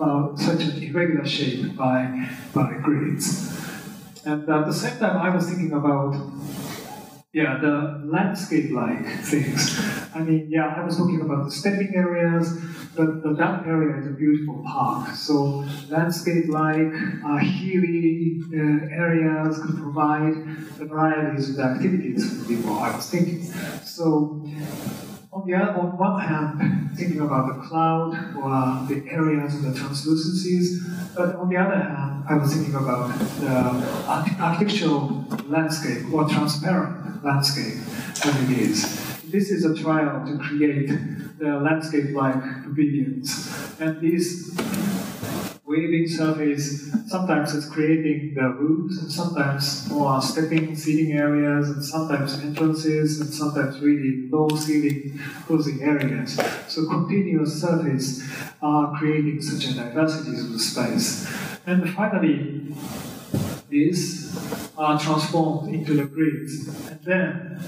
Speaker 2: uh, such an irregular shape by, by grids. And at the same time, I was thinking about yeah, the landscape-like things. I mean, yeah, I was talking about the stepping areas, but, but that area is a beautiful park. So landscape-like, uh, hilly uh, areas could provide varieties of activities for people, I was thinking. So on the other, on one hand, thinking about the cloud or the areas of the translucencies, but on the other hand, I was thinking about the architectural landscape or transparent landscape as it is. This is a trial to create the landscape-like pavilions, and these waving surface. Sometimes it's creating the roofs, and sometimes more stepping seating areas, and sometimes entrances, and sometimes really low ceiling closing areas. So continuous surface are creating such a diversity of the space. And finally, these are transformed into the grids, and then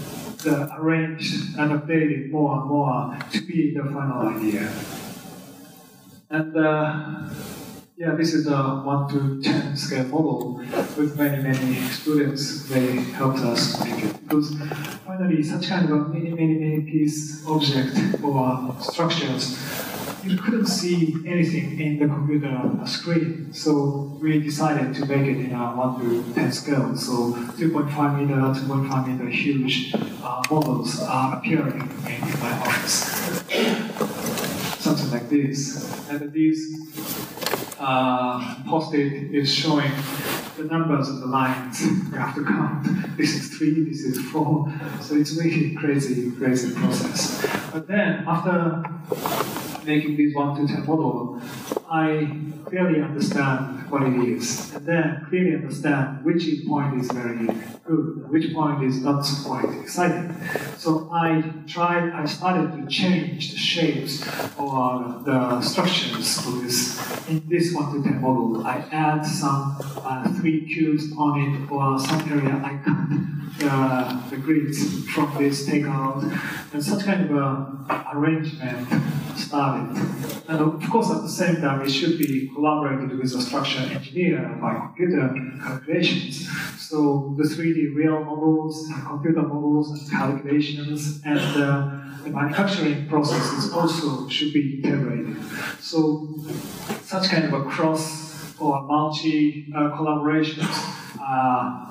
Speaker 2: the arranged and updated more and more to be the final idea. And uh, yeah, this is a 1 to 10 scale model with many, many students. They helped us make it. Because finally, such kind of many, many, many piece object or structures, you couldn't see anything in the computer screen. So we decided to make it in a 1 to 10 scale. So 2.5 meter, 2.5 meter huge uh, models are appearing in, my office. Something like this. And these uh, post-it is showing the numbers of the lines you have to count. <laughs> This is three, this is four. So it's really crazy, crazy process. But then after making this one to ten model, I clearly understand what it is, and then clearly understand which point is very good, which point is not so quite exciting. So I tried, I started to change the shapes or the structures of this. In this one to ten model, I add some uh, three cubes on it or some area I cut the, the grids from this takeout, and such kind of a arrangement started. And of course, at the same time, it should be collaborated with a structure engineer by computer calculations. So the 3D real models, and computer models, and calculations, and uh, the manufacturing processes also should be integrated. So such kind of a cross or multi uh, collaborations uh,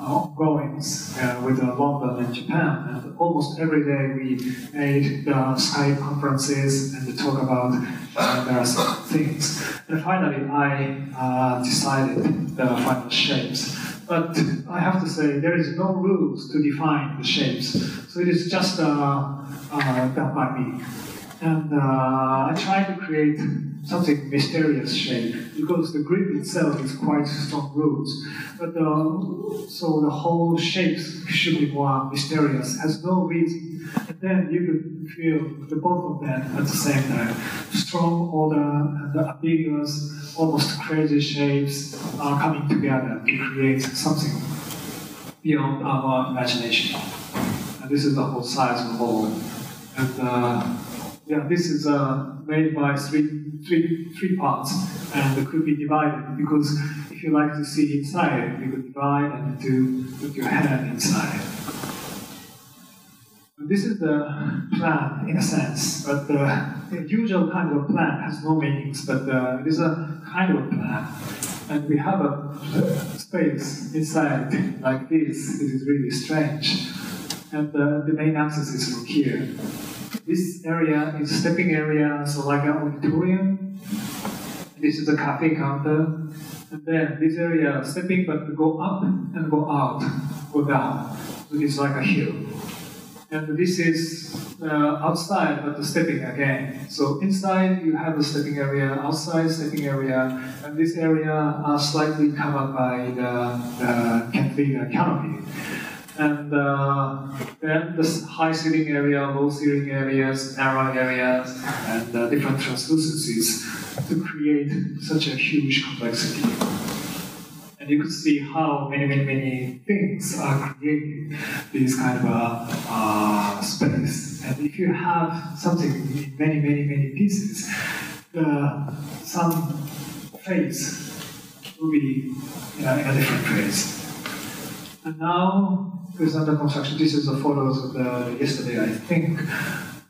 Speaker 2: uh, with uh, London and Japan. And almost every day we made the Skype conferences and talk about uh, various things. And finally, I uh, decided the final shapes. But I have to say, there is no rules to define the shapes. So it is just uh, uh, done by me. And uh, I try to create something mysterious shape because the grip itself is quite strong roots. But uh, so the whole shape should be more mysterious, has no reason. And then you could feel the both of them at the same time. Strong order and the ambiguous, almost crazy shapes are coming together to create something beyond our imagination. And this is the whole size of the whole. And uh, yeah, this is uh, made by three, three, three parts, and it could be divided because if you like to see inside, you could divide and to put your hand inside. This is the plan in a sense, but the usual kind of plan has no meanings, but uh, it is a kind of plan. And we have a space inside like this. This is really strange. And uh, the main axis is from here. This area is stepping area, so like an auditorium. This is a cafe counter. And then this area stepping, but go up and go out, go down. So it's like a hill. And this is uh, outside, but the stepping again. So inside you have the stepping area, outside stepping area, and this area are slightly covered by the, the canopy. And uh, then the high ceiling area, low ceiling areas, narrow areas, and uh, different translucencies to create such a huge complexity. And you could see how many, many, many things are creating this kind of a uh, space. And if you have something in many, many, many pieces, uh, some phase will be in a, in a different phase. And now is under construction. This is the photos of the yesterday, I think.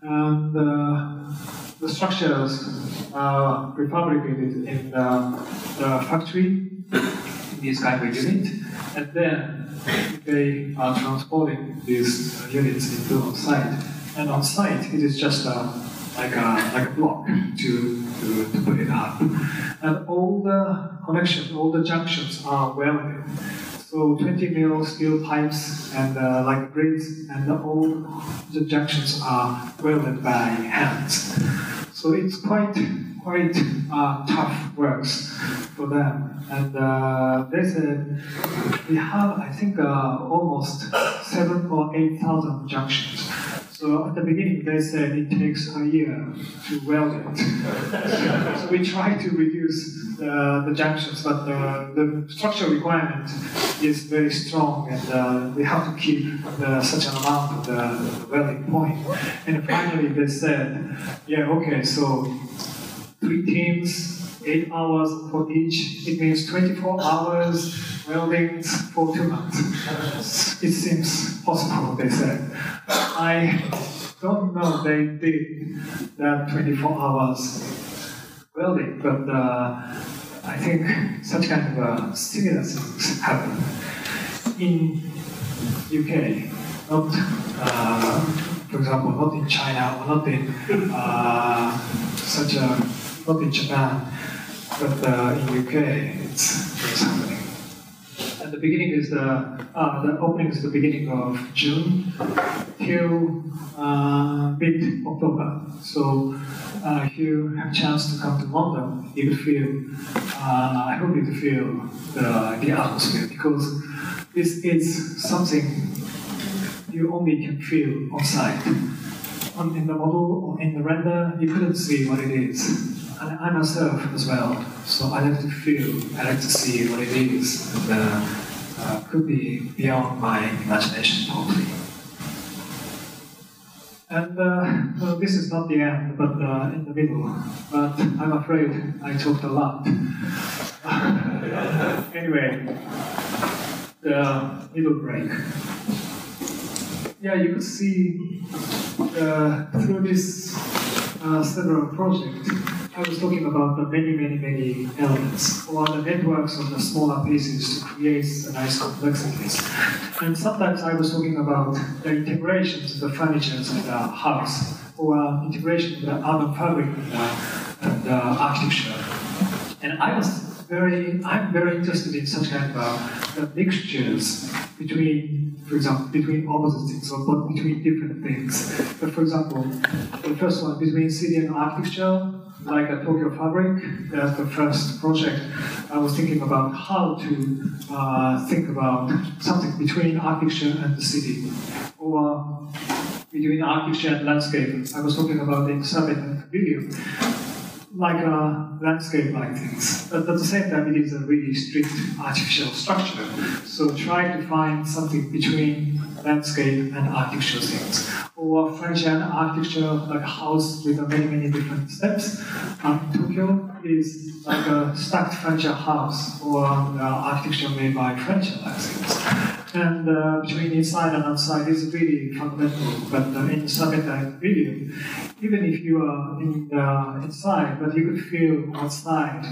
Speaker 2: And uh, the structures are prefabricated in the, the factory in this kind of unit, and then they are transporting these uh, units into on site. And on site, it is just a, like a like a block to, to, to put it up. And all the connections, all the junctions are welded. So 20 mil steel pipes and uh, like grids and all the junctions are welded by hands. So it's quite quite uh, tough works for them. And uh, they said we have I think uh, almost seven or eight thousand junctions. So at the beginning, they said it takes a year to weld it. so we try to reduce uh, the junctions, but uh, the structural requirement is very strong, and uh, we have to keep the, such an amount of the welding point. And finally, they said, yeah, okay, so three teams, eight hours for each. It means 24 hours welding for two months. It seems possible, they said. I don't know they did that 24 hours welding, but uh, I think such kind of uh, similar things happen in UK, not, uh, for example, not in China or not in uh, such a, not in Japan, but uh, in UK, it's, it's happening. And the beginning is the, uh, the opening is the beginning of June till uh, mid October. So uh, if you have a chance to come to London, you could feel, uh, I hope you could feel the, the atmosphere because this is something you only can feel on site. On, in the model in the render, you couldn't see what it is. And I myself as well, so I like to feel, I like to see what it is. And, uh, uh, could be beyond my imagination totally. And uh, well, this is not the end, but uh, in the middle. But I'm afraid I talked a lot. <laughs> anyway, the middle break. Yeah, you could see uh, through this uh, several projects, I was talking about the many, many, many elements, or the networks of the smaller pieces to create the nice complexities. And sometimes I was talking about the integrations of the furniture of the house, or uh, integration of the urban fabric and, uh, and uh, architecture. And I was very, I'm very interested in such kind of uh, mixtures between, for example, between opposite things or but between different things. But for example, the first one between city and architecture, like a Tokyo Fabric, that's the first project. I was thinking about how to uh, think about something between architecture and the city, or between architecture and landscape. I was talking about in Serpentine Pavilion like a landscape like things. But at the same time, it is a really strict artificial structure. So try to find something between landscape and artificial things. Or French and architecture, like a house with many, many different steps. Um, Tokyo is like a stacked French house or uh, architecture made by French things and uh, between inside and outside is really fundamental. But uh, in Serpentine Pavilion, even if you are in the inside, but you could feel outside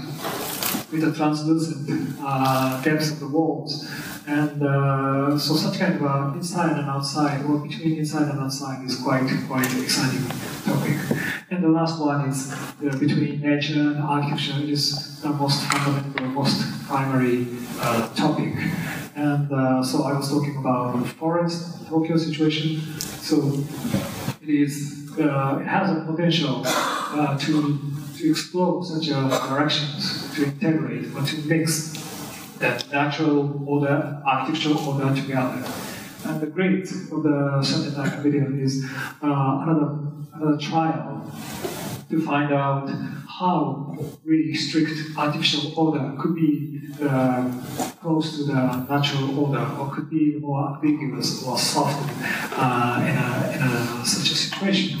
Speaker 2: with the translucent uh, depths of the walls. And uh, so such kind of uh, inside and outside, or between inside and outside, is quite quite exciting topic. And the last one is uh, between nature and architecture is the most fundamental, most primary uh, topic. And uh, so I was talking about forest, Tokyo situation. So it is, uh, it has a potential uh, to to explore such directions, to integrate or to mix that natural order, architectural order together. And the great of the Serpentine Pavilion is uh, another another trial to find out how really strict artificial order could be uh, close to the natural order or could be more ambiguous or soft uh, in, a, in a, such a situation.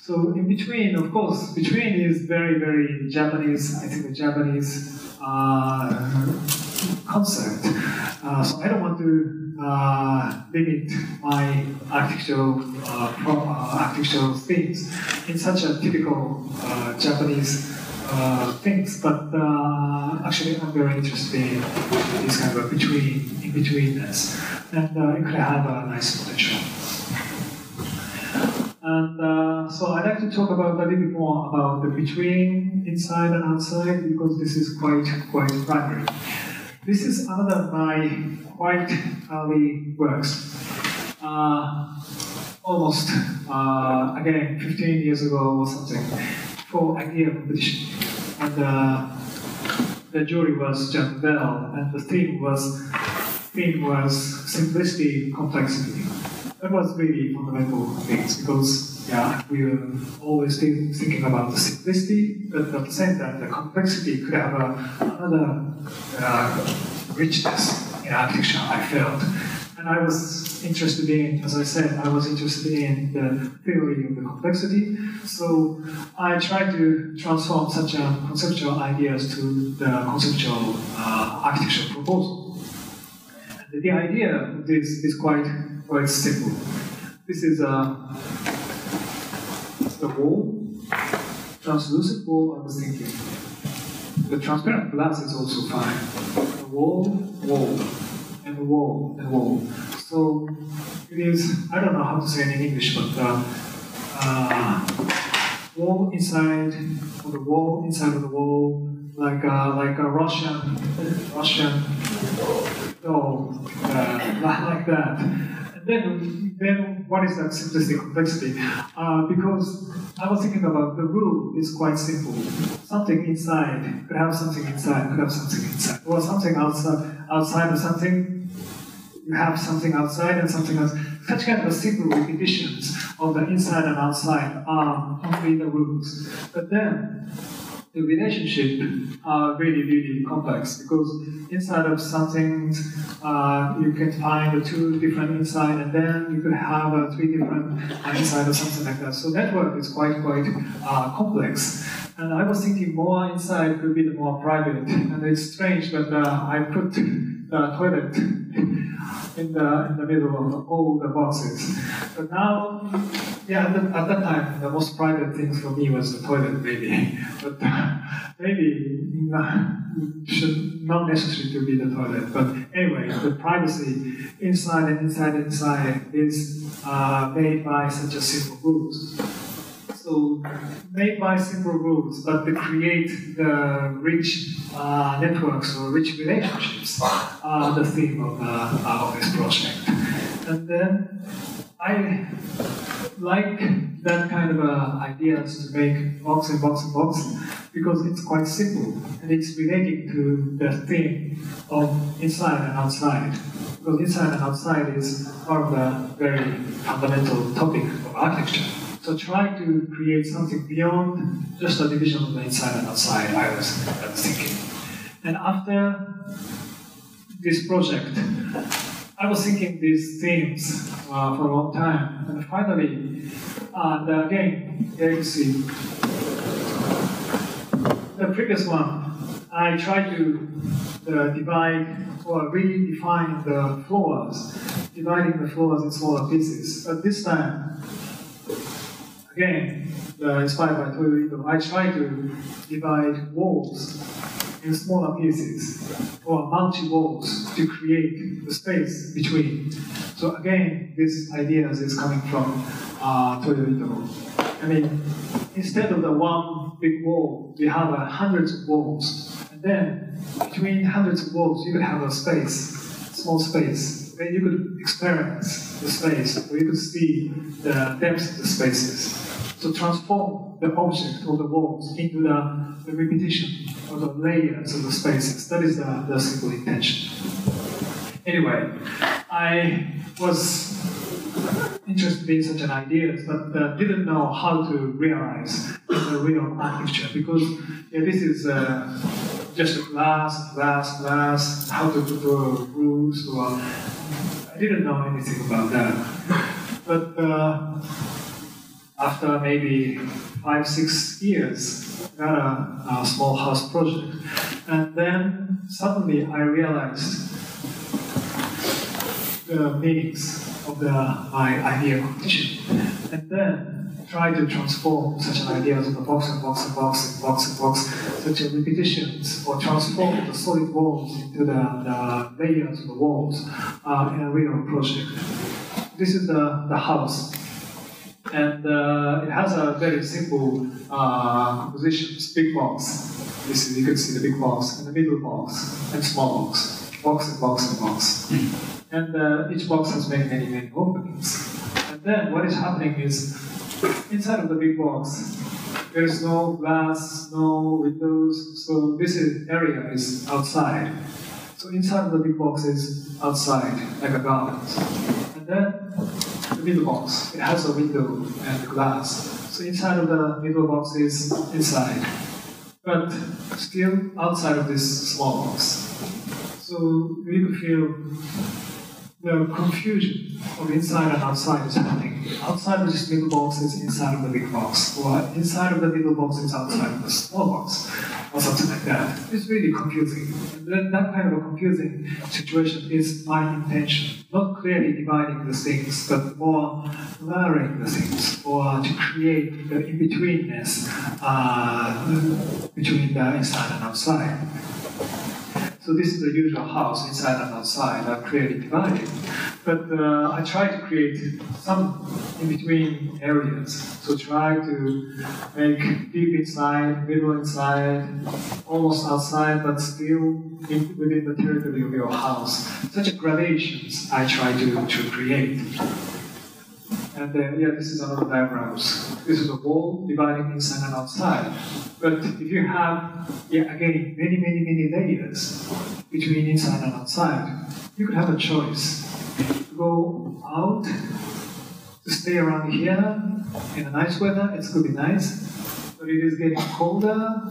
Speaker 2: So in between, of course, between is very, very Japanese, I think the Japanese uh, concept. Uh, so I don't want to uh, limit my architectural, uh, uh, things in such a typical uh, Japanese uh, things, but actually I'm very interested in this kind of between in betweenness, and it could have a nice potential. And uh, so I'd like to talk about a little bit more about the between inside and outside because this is quite quite primary. This is another of my quite early works. Uh, almost uh, again 15 years ago or something for idea competition. And uh, the jury was John Bell, and the theme was theme was simplicity, complexity. That was really fundamental things because yeah, we were always thinking about the simplicity, but at the same time, the complexity could have a, another uh, richness in architecture. I felt, and I was interested in, as I said, I was interested in the theory of the complexity. So I tried to transform such a conceptual ideas to the conceptual uh, architectural proposal. The idea this is quite quite simple. This is a the wall, translucent wall. I was thinking the transparent glass is also fine. The wall, wall and the wall and a wall. So it is, I don't know how to say it in English, but uh, uh, wall inside of the wall, inside of the wall, like a, uh, like a Russian, Russian doll, uh, <laughs> like that. Then, then what is that simplistic complexity? Uh, because I was thinking about the rule is quite simple. Something inside could have something inside, could have something inside, or something outside, outside of something you have something outside and something else. Such kind of simple repetitions of the inside and outside are only the rules. But then the relationship are really, really complex because inside of something uh, you can find two different inside and then you could have uh, three different inside or something like that. So network is quite, quite uh, complex. And I was thinking more inside could be more private. And it's strange, but uh, I put the toilet in the in the middle of all the boxes. But now, yeah, at, the, at that time, the most private thing for me was the toilet, maybe. <laughs> But uh, maybe not, should not necessary to be the toilet. But anyway, the privacy inside and inside inside is uh, made by such a simple rules. So made by simple rules, but to create the rich uh, networks or rich relationships are the theme of, uh, of this project. And then I like that kind of uh, ideas to make box and box and box because it's quite simple and it's relating to the theme of inside and outside. Because inside and outside is one of the very fundamental topic of architecture. So try to create something beyond just a division of the inside and outside, I was, I was thinking. And after this project, I was thinking these themes uh, for a long time. And finally, uh, again, here you see, the previous one, I tried to uh, divide or redefine the floors, dividing the floors in smaller pieces. But this time, again, uh, inspired by Toyo I try to divide walls in smaller pieces or multi walls to create the space between. So again, this idea is coming from uh, Toyo I mean, instead of the one big wall, we have uh, hundreds of walls. And then between hundreds of walls, you could have a space, small space, where you could experience the space, where you could see the depth of the spaces. So transform the object or the walls into the, the repetition or the layers of the spaces. That is the, the simple intention. Anyway, I was interested in such an idea, but uh, didn't know how to realize the real architecture because yeah, this is uh, just glass, glass, glass, how to put roofs, or I didn't know anything about that. But uh, after maybe five, six years, got a, a, small house project. And then suddenly I realized the meanings of the, my idea competition. And then try to transform such an idea into box and box and box and box and box, such as repetitions, or transform the solid walls into the, the layers of the walls uh, in a real project. This is the, the house and uh, it has a very simple uh, composition. It's big box. You can see the big box and the middle box and small box, box and box and box. And uh, each box has many, many, many openings. And then what is happening is inside of the big box, there is no glass, no windows. So this is, area is outside. So inside of the big box is outside, like a garden. And then the middle box. It has a window and glass. So inside of the middle box is inside, but still outside of this small box. So we feel the confusion of inside and outside is happening. Outside of this middle box is inside of the big box, or inside of the middle box is outside of the small box, or something like that. It's really confusing. And that kind of a confusing situation is my intention. Not clearly dividing the things, but more blurring the things, or to create the in-betweenness uh, between the inside and outside. So this is the usual house, inside and outside, are clearly divided. But uh, I try to create some in-between areas. So try to make deep inside, middle inside, almost outside, but still in, within the territory of your house. Such gradations I try to, to create. And uh, yeah, this is another diagram. This is a wall dividing inside and outside. But if you have, yeah, again, many, many, many layers between inside and outside, you could have a choice. To go out, to stay around here in a nice weather, it's going to be nice. But it is getting colder,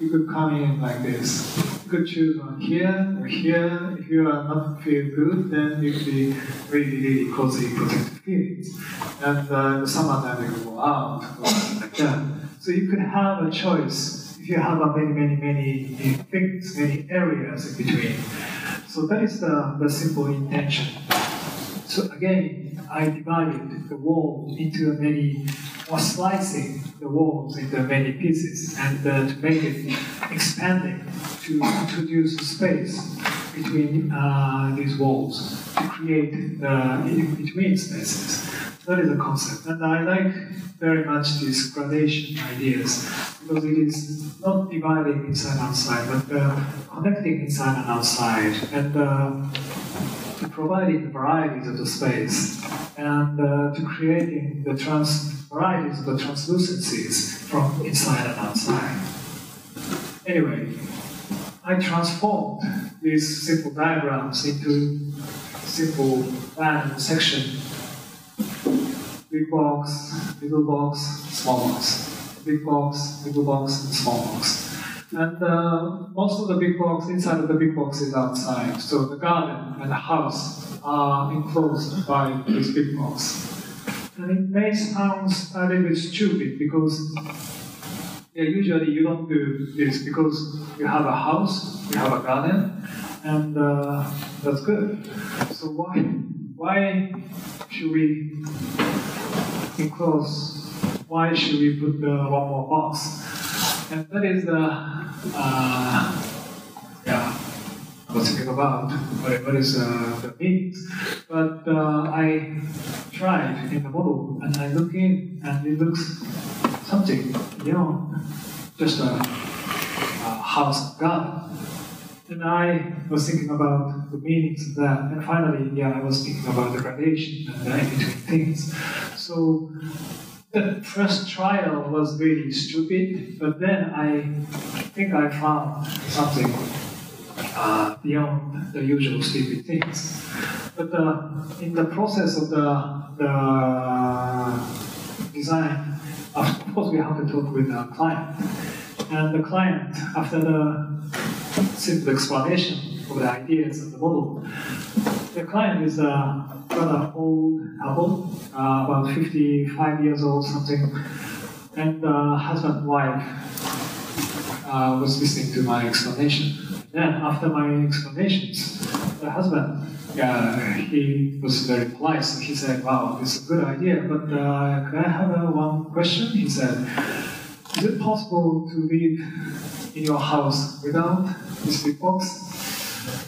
Speaker 2: you could come in like this. You could choose one here or here. If you are not feel good, then you could be really, really cozy, protected feelings. And uh, in the summertime, you go out, like that. So you could have a choice if you have a many, many, many things, many areas in between. So that is the, the simple intention. So again, I divided the wall into many, or slicing the walls into many pieces, and uh, to make it expanding, to introduce space between uh, these walls, to create the in-between spaces. That is the concept, and I like very much these gradation ideas because it is not dividing inside and outside, but uh, connecting inside and outside, and uh, providing varieties of the space, and uh, to creating the trans varieties of the translucencies from inside and outside. Anyway, I transformed these simple diagrams into simple random section big box, little box, small box, big box, little box, and small box. And uh, most of the big box, inside of the big box is outside. So the garden and the house are enclosed by this big box. And it may sound a little bit stupid because yeah, usually you don't do this because you have a house, you have a garden, and uh, that's good. So why, why should we enclose, why should we put the one more box? And that is the, uh, yeah, to about, what, what is uh, the meaning. But uh, I tried in the model and I look in and it looks something beyond just a, a house of God. And I was thinking about the meanings of that. And finally, yeah, I was thinking about the gradation and the between things. So the first trial was really stupid, but then I think I found something uh, beyond the usual stupid things. But uh, in the process of the, the design, of course, we have to talk with the client. And the client, after the simple explanation of the ideas of the model. The client is a rather old couple, uh, about 55 years old, something, and uh, husband and wife uh, was listening to my explanation. Then, after my explanations, the husband, uh, he was very polite, so he said, wow, this is a good idea, but uh, could I have uh, one question? He said, is it possible to live in your house without this big box?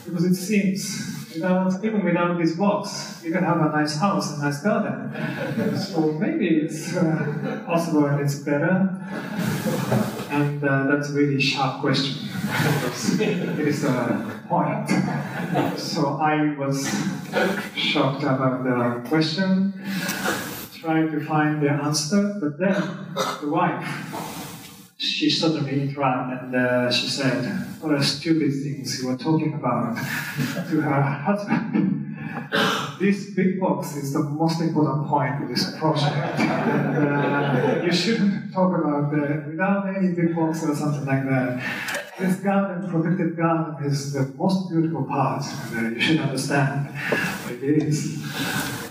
Speaker 2: Because it seems, without, even without this box, you can have a nice house, a nice garden. so maybe it's uh, possible and it's better. And uh, that's a really sharp question. It is a point. So I was shocked about the question, tried to find the answer, but then the wife she suddenly interrupted and uh, she said, What are stupid things you were talking about <laughs> to her husband. this big box is the most important point of this project. and, uh, you shouldn't talk about that without any big box or something like that. This garden, protected garden, is the most beautiful part, and uh, you should understand what it is.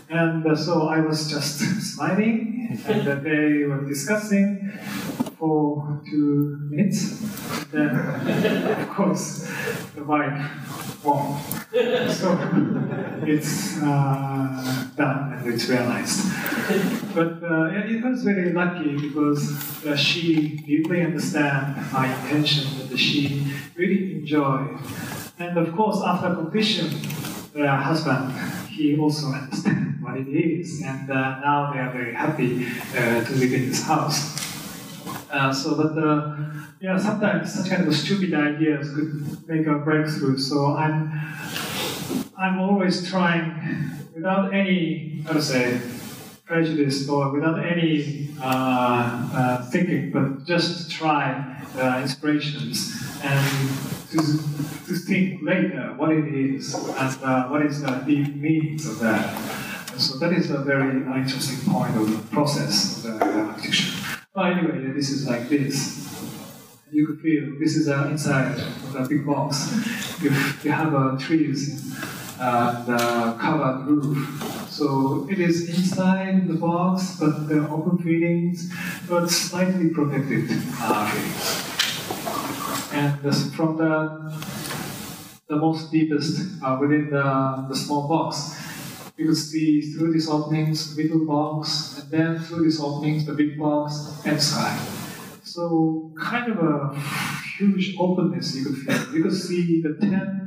Speaker 2: And so I was just <laughs> smiling, and they were discussing for two minutes. Then, of course, the wife won. So it's uh, done and it's realized. But uh, it was very lucky because uh, she deeply understand my intention that she really enjoyed. And of course, after completion, the husband, he also understands what it is. And uh, now they are very happy uh, to live in this house. Uh, so, but uh, yeah, sometimes such kind of stupid ideas could make a breakthrough. So I'm, I'm always trying, without any, how to say, prejudice or without any uh, uh thinking, but just try uh, inspirations and to, to think later what it is and uh, what is the deep meanings of that. So that is a very interesting point of the process of the architecture. But anyway, this is like this. You could feel this is uh, inside of the big box. You, you have uh, trees and uh, covered roof. So it is inside the box, but the open feelings, but slightly protected uh, And from the the most deepest uh, within the, the small box. You could see through these openings, the little box, and then through these openings, the big box, and sky. So kind of a huge openness you could feel. You could see the ten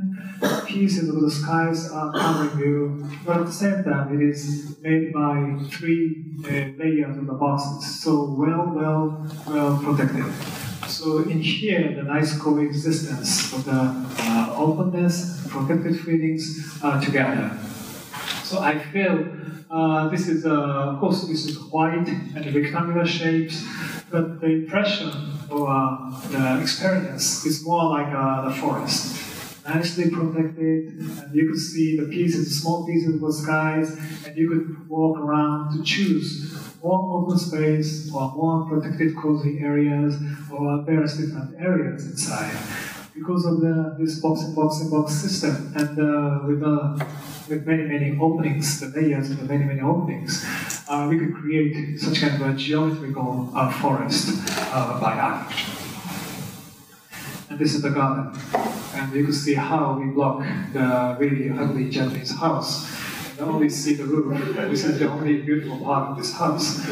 Speaker 2: pieces of the skies are covering you, but at the same time it is made by three uh, layers of the boxes, so well, well, well protected. So in here, the nice coexistence of the uh, openness, protected feelings are together. So I feel uh, this is, uh, of course, this is white and rectangular shapes, but the impression or uh, the experience is more like uh, the forest nicely protected, and you could see the pieces, small pieces of the skies, and you could walk around to choose more open space or more protected cozy areas or various different areas inside. Because of the, this box and box and box system, and uh, with, uh, with many, many openings, the layers of the many, many openings, uh, we could create such kind of a geometrical uh, forest uh, by architecture. And this is the garden and you can see how we block the really ugly Japanese house. You only see the roof. This is the only beautiful part of this house.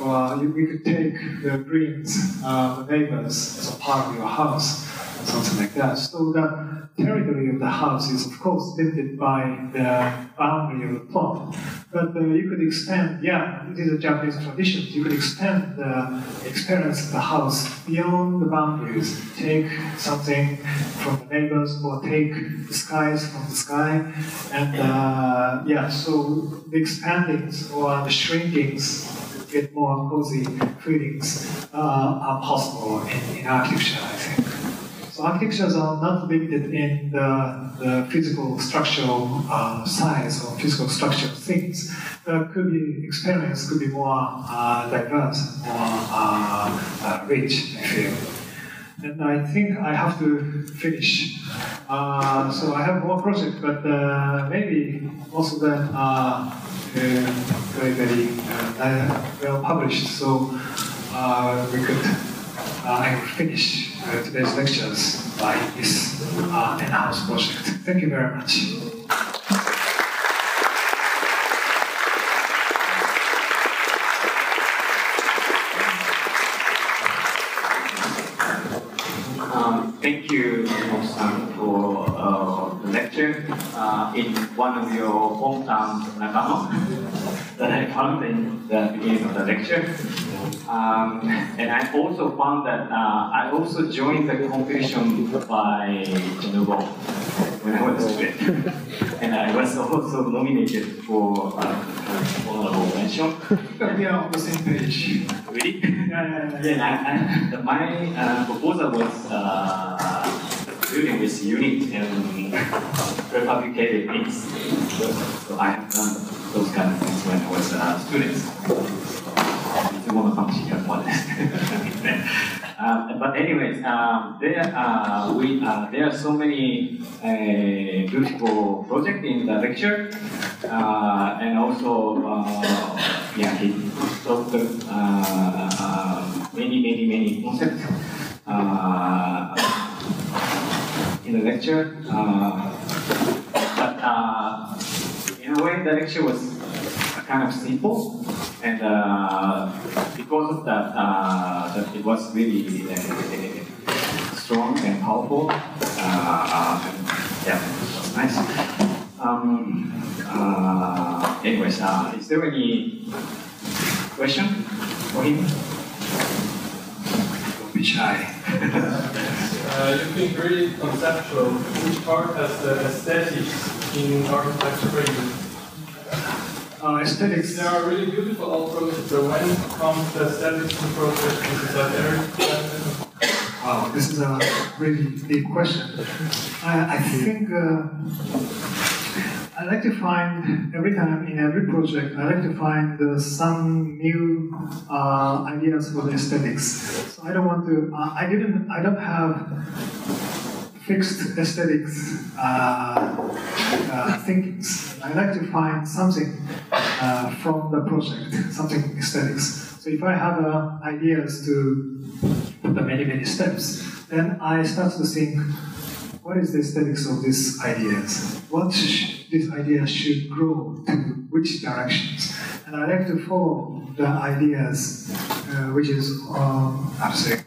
Speaker 2: Uh, you, we could take the greens, uh, the neighbors, as a part of your house, something like that. So the territory of the house is, of course, limited by the boundary of the plot. But uh, you could extend, yeah, it is a Japanese tradition, you could extend the experience of the house beyond the boundaries. Take something from the neighbors or take the skies from the sky. And uh, yeah, so the expandings or the shrinkings get more cozy feelings uh, are possible in, in architecture, I think. So architectures are not limited in the, the physical structural uh, size or physical structure of things. There could be experience could be more uh, diverse, more uh, uh rich, I feel. And I think I have to finish. Uh, so I have more projects, but uh, maybe most of them are very, very well published. So we could I will finish uh, today's lectures by this uh, N house project. Thank you very much.
Speaker 1: Um, thank you, Sam, for uh, uh, in one of your hometown, Nagano, <laughs> that I found in the beginning of the lecture. Um, and I also found that uh, I also joined the competition by Jinubo when I was a student. <laughs> and I was also nominated for uh, honorable mention. <laughs>
Speaker 2: we are on the same page.
Speaker 1: Really?
Speaker 2: yeah, yeah, yeah.
Speaker 1: I, I, my uh, proposal was Building this unique and uh, replicated things. So I have done those kind of things when I was a uh, student. It's one function <laughs> and um, but anyways, um, there uh, we uh, there are so many uh, beautiful projects in the lecture, uh, and also uh, yeah, he talked many many many concepts in the lecture. but in a way, the lecture was kind of simple, and uh, because of that, uh, that it was really uh, strong and powerful. Uh, yeah, it nice. Um, uh, anyways, uh, is there any question for him? Don't be shy.
Speaker 3: Uh, you've been really conceptual. Which part has the aesthetics in architecture?
Speaker 2: uh, aesthetics.
Speaker 3: They are really beautiful old projects. So when comes the aesthetics in project? Is that there?
Speaker 2: Wow, this is a really big question. I, I think uh, I like to find every time in every project. I like to find uh, some new uh, ideas for the aesthetics. So I don't want to. Uh, I didn't. I don't have fixed aesthetics uh, uh, thinkings. I like to find something uh, from the project, something aesthetics. So if I have ideas to put the many, many steps, then I start to think what is the aesthetics of these ideas? What sh- this idea should grow to which directions? And I like to follow the ideas uh, which is, um,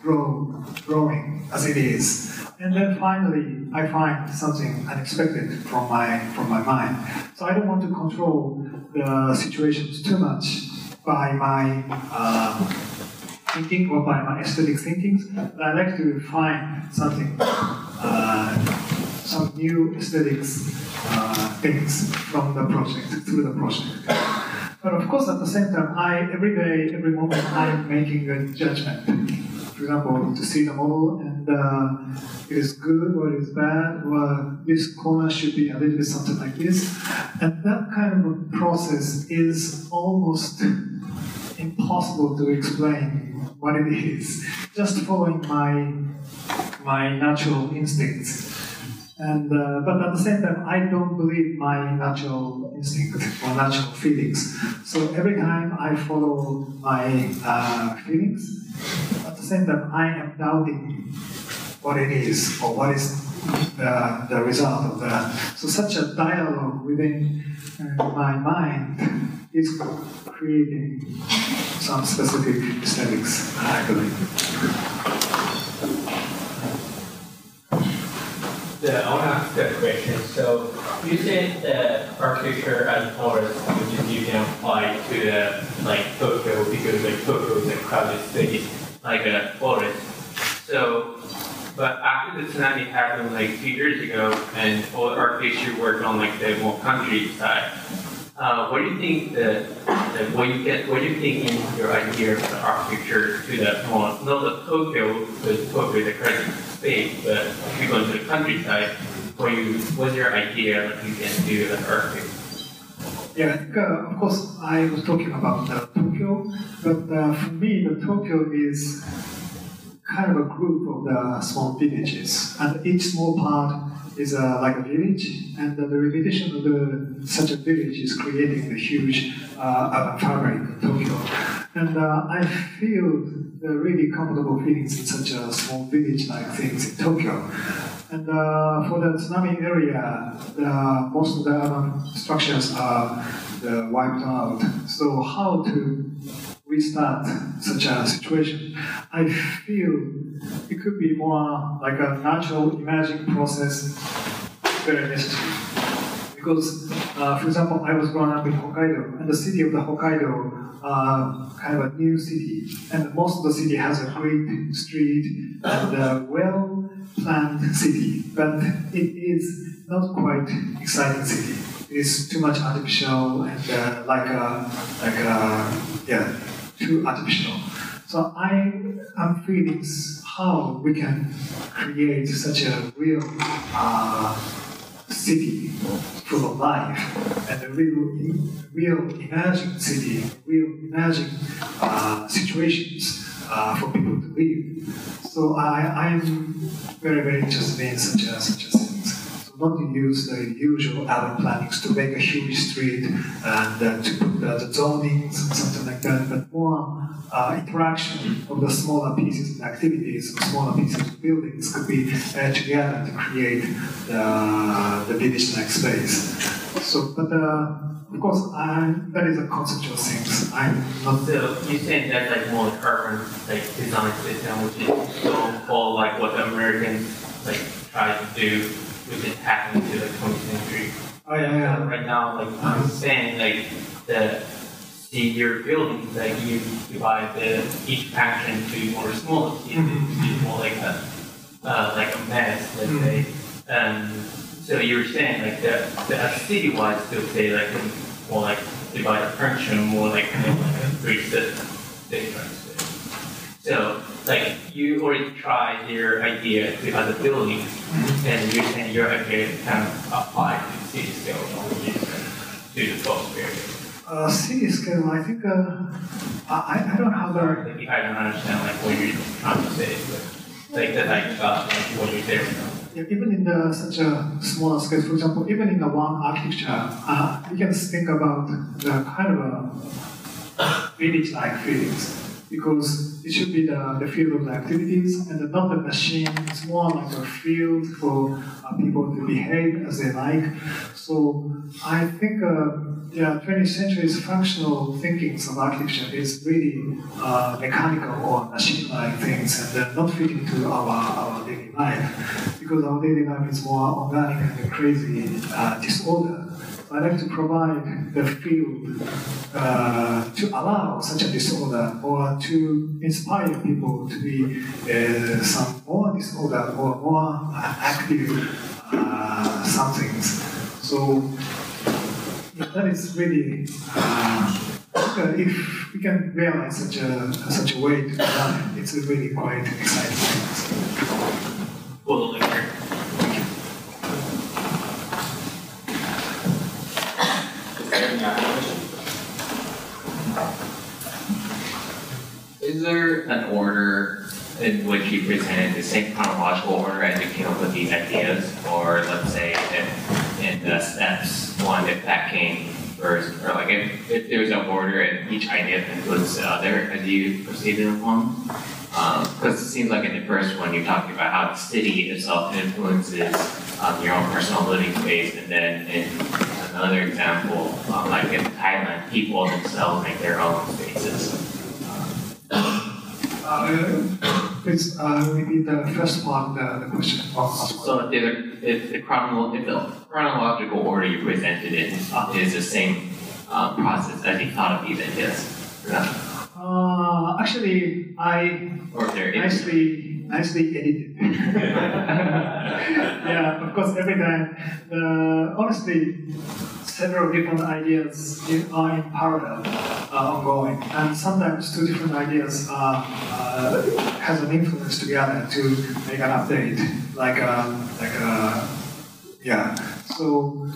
Speaker 2: grow, growing as it is. And then finally, I find something unexpected from my from my mind. So I don't want to control the situations too much by my uh, thinking or by my aesthetic thinkings. But I like to find something, uh, some new aesthetics uh, things from the project through the project. But of course, at the same time, I every day, every moment, I'm making a judgment. For example, to see the model and uh, it is good or it is bad, or this corner should be a little bit something like this. And that kind of process is almost impossible to explain what it is. Just following my my natural instincts. And uh, but at the same time, I don't believe my natural instinct <laughs> or natural feelings. So every time I follow my uh, feelings, at the same time, I am doubting what it is or what is the, the result of that. So such a dialogue within uh, my mind is creating some specific aesthetics, I believe.
Speaker 4: Yeah, I want to ask a question. So you said that architecture as forest, which is you can apply to the like Tokyo because like Tokyo is a crowded city, like a forest. So, but after the tsunami happened like few years ago, and all architecture worked on like the more countryside. Uh, what do you think the, the what you get what do you think in your idea of the architecture to the more not the Tokyo because Tokyo is a crazy space, but if you go into the countryside, what you what's your idea that you can do as architect?
Speaker 2: Yeah, I think, uh, of course, I was talking about uh, Tokyo, but uh, for me, the Tokyo is kind of a group of the small villages, and each small part is uh, like a village, and the repetition of the, such a village is creating the huge uh, fabric Tokyo. And uh, I feel the really comfortable feelings in such a small village-like things in Tokyo. And uh, for the tsunami area, most of the urban structures are uh, wiped out. So how to restart such a situation? I feel it could be more like a natural imagining process, very necessary. Because, uh, for example, I was growing up in Hokkaido, and the city of the Hokkaido, uh, kind of a new city, and most of the city has a great street and a well-planned city, but it is not quite exciting city. It is too much artificial and uh, like a, like a, yeah, too artificial. So I am feeling how we can create such a real uh, city full of life and a real, real imagined city, real imagined uh, situations uh, for people to live. So I, I'm very, very interested in such a, such a not to use the usual urban plannings to make a huge street and uh, to put the, the zonings and something like that, but more uh, interaction of the smaller pieces and activities, of smaller pieces of buildings could be uh, together to create the, the village-like space. So, but uh, of course, I'm, that is a conceptual thing. I'm not.
Speaker 4: So you saying that like more urban like design system, which is don't follow like what Americans like try to do, which is happening to the 20th century.
Speaker 2: Oh yeah, yeah.
Speaker 4: right now, like I'm saying, like the see your buildings, like you divide the each faction to more smaller pieces, to be more like a uh, like a mess, let's say. Um, so you were saying like the the a city-wide still say like more like divide a function more like you know, like a three system. They try to say. So like you already tried your idea to other buildings, and you're saying your idea kind of apply to city scale or you to the area.
Speaker 2: Uh, city scale, I think uh, I, I don't have a.
Speaker 4: Like, I don't understand like what you're trying to say, but like that I got like what you're saying.
Speaker 2: Yeah, even in the, such a smaller scale, for example, even in the one architecture, uh, you can think about the kind of a village-like feelings. Because it should be the, the field of the activities and not the machine. It's more like a field for uh, people to behave as they like. So I think uh, yeah, 20th century's functional thinking of architecture is really uh, mechanical or machine-like things and they're not fitting to our, our daily life because our daily life is more organic and crazy uh, disorder. I like to provide the field uh, to allow such a disorder or to inspire people to be uh, some more disorder or more active uh, somethings. So that is really uh, if we can realize such a such a way to design, it's really quite exciting.
Speaker 4: Well,
Speaker 5: Is there an order in which you presented the same chronological order as you came up with these ideas? Or let's say if in the steps one, if that came first, or like if, if there's an order and each idea influences the other as you proceeded along? Because um, it seems like in the first one you're talking about how the city itself influences um, your own personal living space, and then in another example, um, like in Thailand, people themselves make their own spaces.
Speaker 2: Uh, please uh, repeat the first part the, the question.
Speaker 5: So if the, if, the chronolo- if the chronological order you presented it is the same uh, process as you thought of these ideas?
Speaker 2: Uh, actually, I nicely, nicely edited. <laughs> <laughs> yeah, of course, every time. Uh, honestly, several different ideas are in parallel, uh, ongoing, and sometimes two different ideas uh, uh, has an influence together to make an update, like um, like uh, yeah. So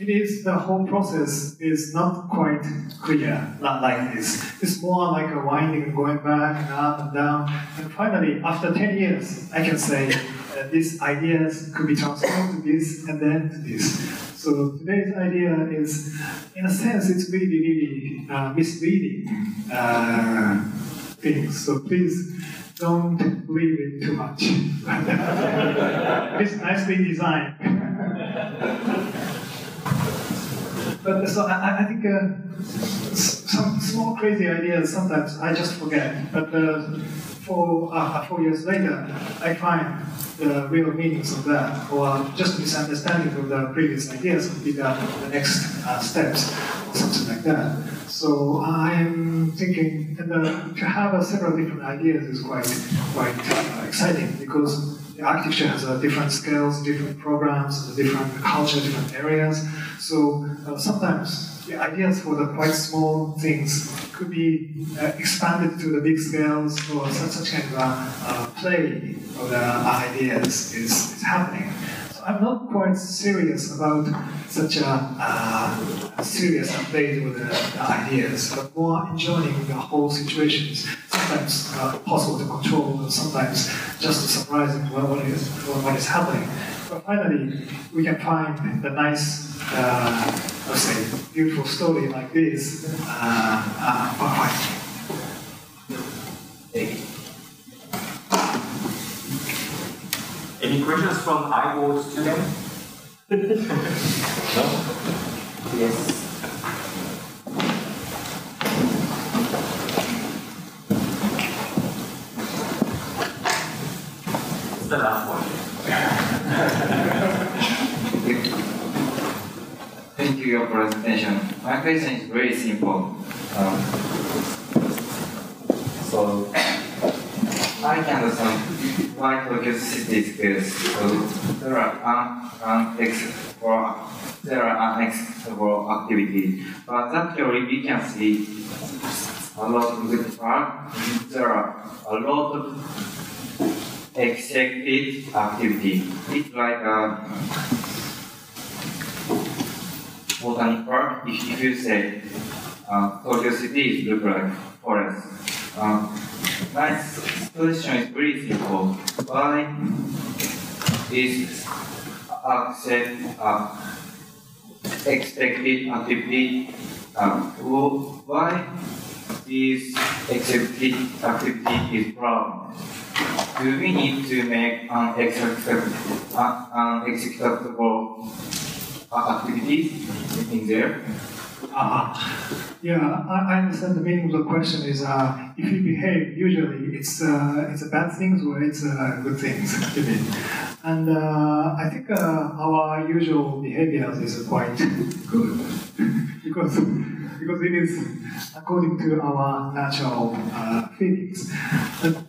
Speaker 2: it is the whole process is not quite clear, not like this. It's more like a winding going back and up and down. And finally, after 10 years, I can say uh, these ideas could be transformed to this and then to this. So today's idea is, in a sense, it's really, really uh, misleading uh, things. So please don't believe it too much. <laughs> it's nicely designed. but so I, I think uh, some small crazy ideas sometimes I just forget. But uh, four, uh, four years later, I find the real meanings of that, or just misunderstanding of the previous ideas would be the, next uh, steps, something like that. So I'm thinking and, uh, to have uh, several different ideas is quite quite uh, exciting because the architecture has uh, different scales, different programs, different culture, different areas. So uh, sometimes the ideas for the quite small things could be uh, expanded to the big scales or such, such kind of uh, play of the ideas is, is happening. So I'm not quite serious about such a, uh, serious update with the, the, ideas, but more enjoying the whole situations. Sometimes uh, possible to control, and sometimes just surprising what is, what is happening. But finally, we can find the nice uh, let's say, beautiful story like this, uh, uh,
Speaker 6: Any questions from IWO students? <laughs> no? Yes. It's the last
Speaker 7: one. Thank you your presentation. My question is very simple. Um, so I can understand why Tokyo City Schools. So there are un, unexplored, there are unexplored activity, but actually we can see a lot of good part. There are a lot of expected activity. It's like a botanic park, if, if you say uh, Tokyo City look like forest. Uh, my question is very simple. Why is accept, uh, expected activity uh, why is activity, activity is problem, do we need to make an executable, executable uh, activities in there?
Speaker 2: Uh, yeah, I, I understand the meaning of the question is uh, if you behave, usually it's uh, it's a bad things or it's uh, good things. <laughs> you mean. And uh, I think uh, our usual behaviors is quite <laughs> good <laughs> because because it is according to our natural uh, feelings.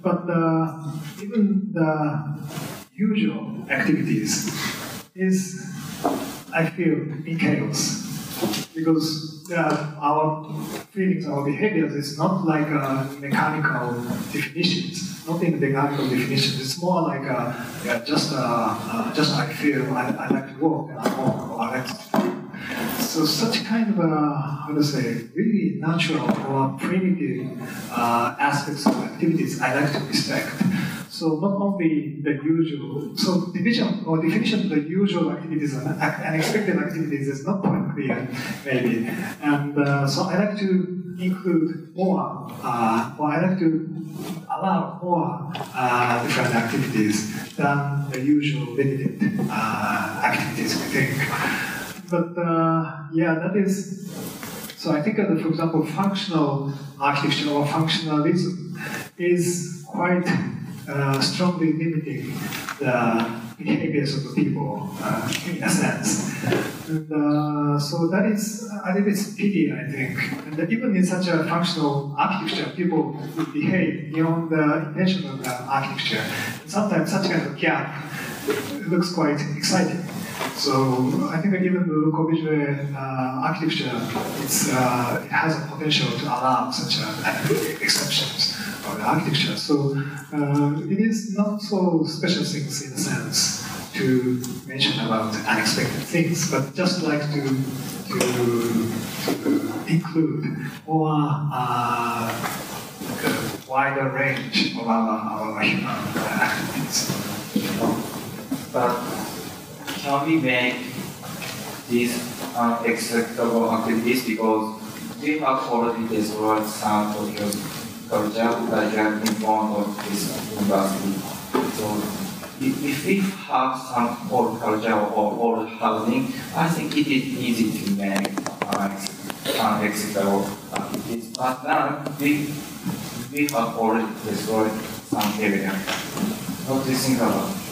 Speaker 2: But, uh, even the usual activities is, I feel, in chaos because uh, our feelings, our behaviors is not like uh, mechanical definitions, not in the mechanical definitions. It's more like uh, yeah, just uh, uh, just I feel I, I like to walk and I walk or I like to. So such kind of uh, how to say really natural or primitive uh, aspects of activities I like to respect. So not only the usual, so division or definition of the usual activities and unexpected activities is not quite clear, maybe. And uh, so I like to include more, uh, or I like to allow more uh, different activities than the usual limited uh, activities we think. But uh, yeah, that is. So I think that, for example, functional architecture or functionalism is quite uh, strongly limiting the behaviors of the people uh, in a sense. And uh, so that is, I think it's pity, I think. And even in such a functional architecture, people would behave beyond the intention of the architecture. And sometimes such kind of gap looks quite exciting. So I think even the uh, architecture, it's, uh, it has a potential to allow such uh, <laughs> exceptions of the architecture. So uh, it is not so special things in a sense to mention about unexpected things, but just like to to, to include uh, a wider range of our, our human activities.
Speaker 7: Can we make these unacceptable activities because we have already destroyed some Tokyo culture like in front of this university. So if we have some old culture or old housing, I think it is easy to make unacceptable activities. But now we, we have already destroyed some area. What do you think about?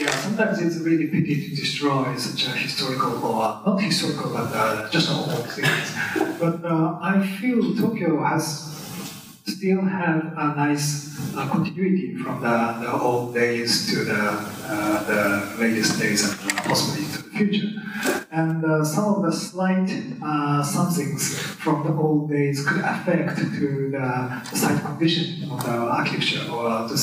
Speaker 2: Yeah, sometimes it's really pity to destroy such a historical or not historical, but uh, just old things. But uh, I feel Tokyo has still have a nice uh, continuity from the, the old days to the, uh, the latest days and uh, possibly to the future. And uh, some of the slight uh, somethings from the old days could affect to the site condition of the architecture or the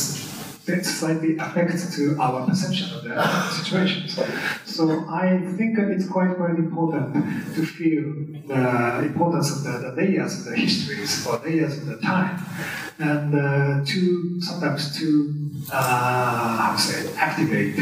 Speaker 2: that slightly affects to our perception of the situations. So I think it's quite quite important to feel the importance of the, the layers of the histories or layers of the time, and uh, to sometimes to uh, how to say activate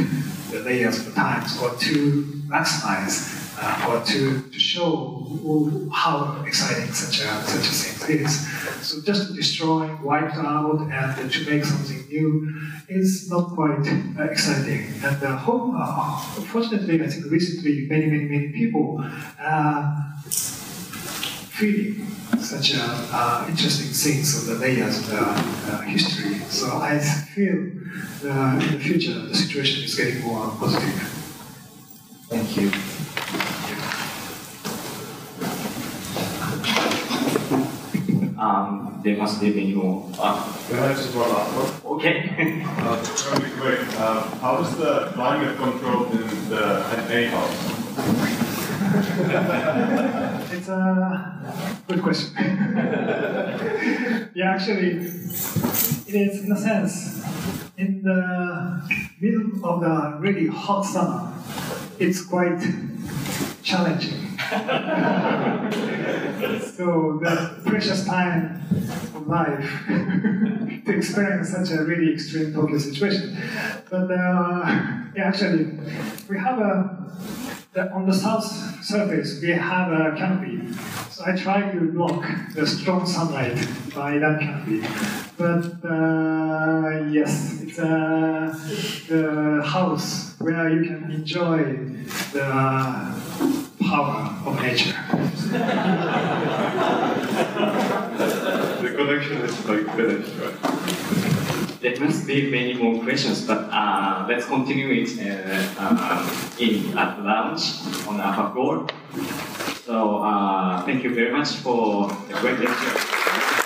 Speaker 2: the layers of the times or to maximize uh, or to, to show how exciting such a such a thing is. So just to destroy, wipe out, and to make something new is not quite uh, exciting. And uh, hope, uh, fortunately, I think recently many many many people are feeling such a, uh, interesting things of the layers of the uh, history. So I feel uh, in the future the situation is getting more positive.
Speaker 7: Thank you.
Speaker 1: There must be many more. Uh,
Speaker 3: Can I just one last one?
Speaker 1: okay. <laughs>
Speaker 3: Uh, really quick, uh, how is the climate controlled in the NA house? <laughs>
Speaker 2: It's a good question. <laughs> yeah, actually, it is in a sense in the middle of the really hot summer. It's quite challenging. <laughs> so the precious time of life <laughs> to experience such a really extreme Tokyo situation. But uh, yeah, actually, we have a the, on the south surface we have a canopy. So I try to block the strong sunlight by that canopy. But uh, yes, it's uh, the house where you can enjoy the power of nature.
Speaker 8: The connection is like finished, right?
Speaker 1: There must be many more questions, but uh, let's continue it uh, um, in at lounge on upper floor. So uh, thank you very much for the great lecture.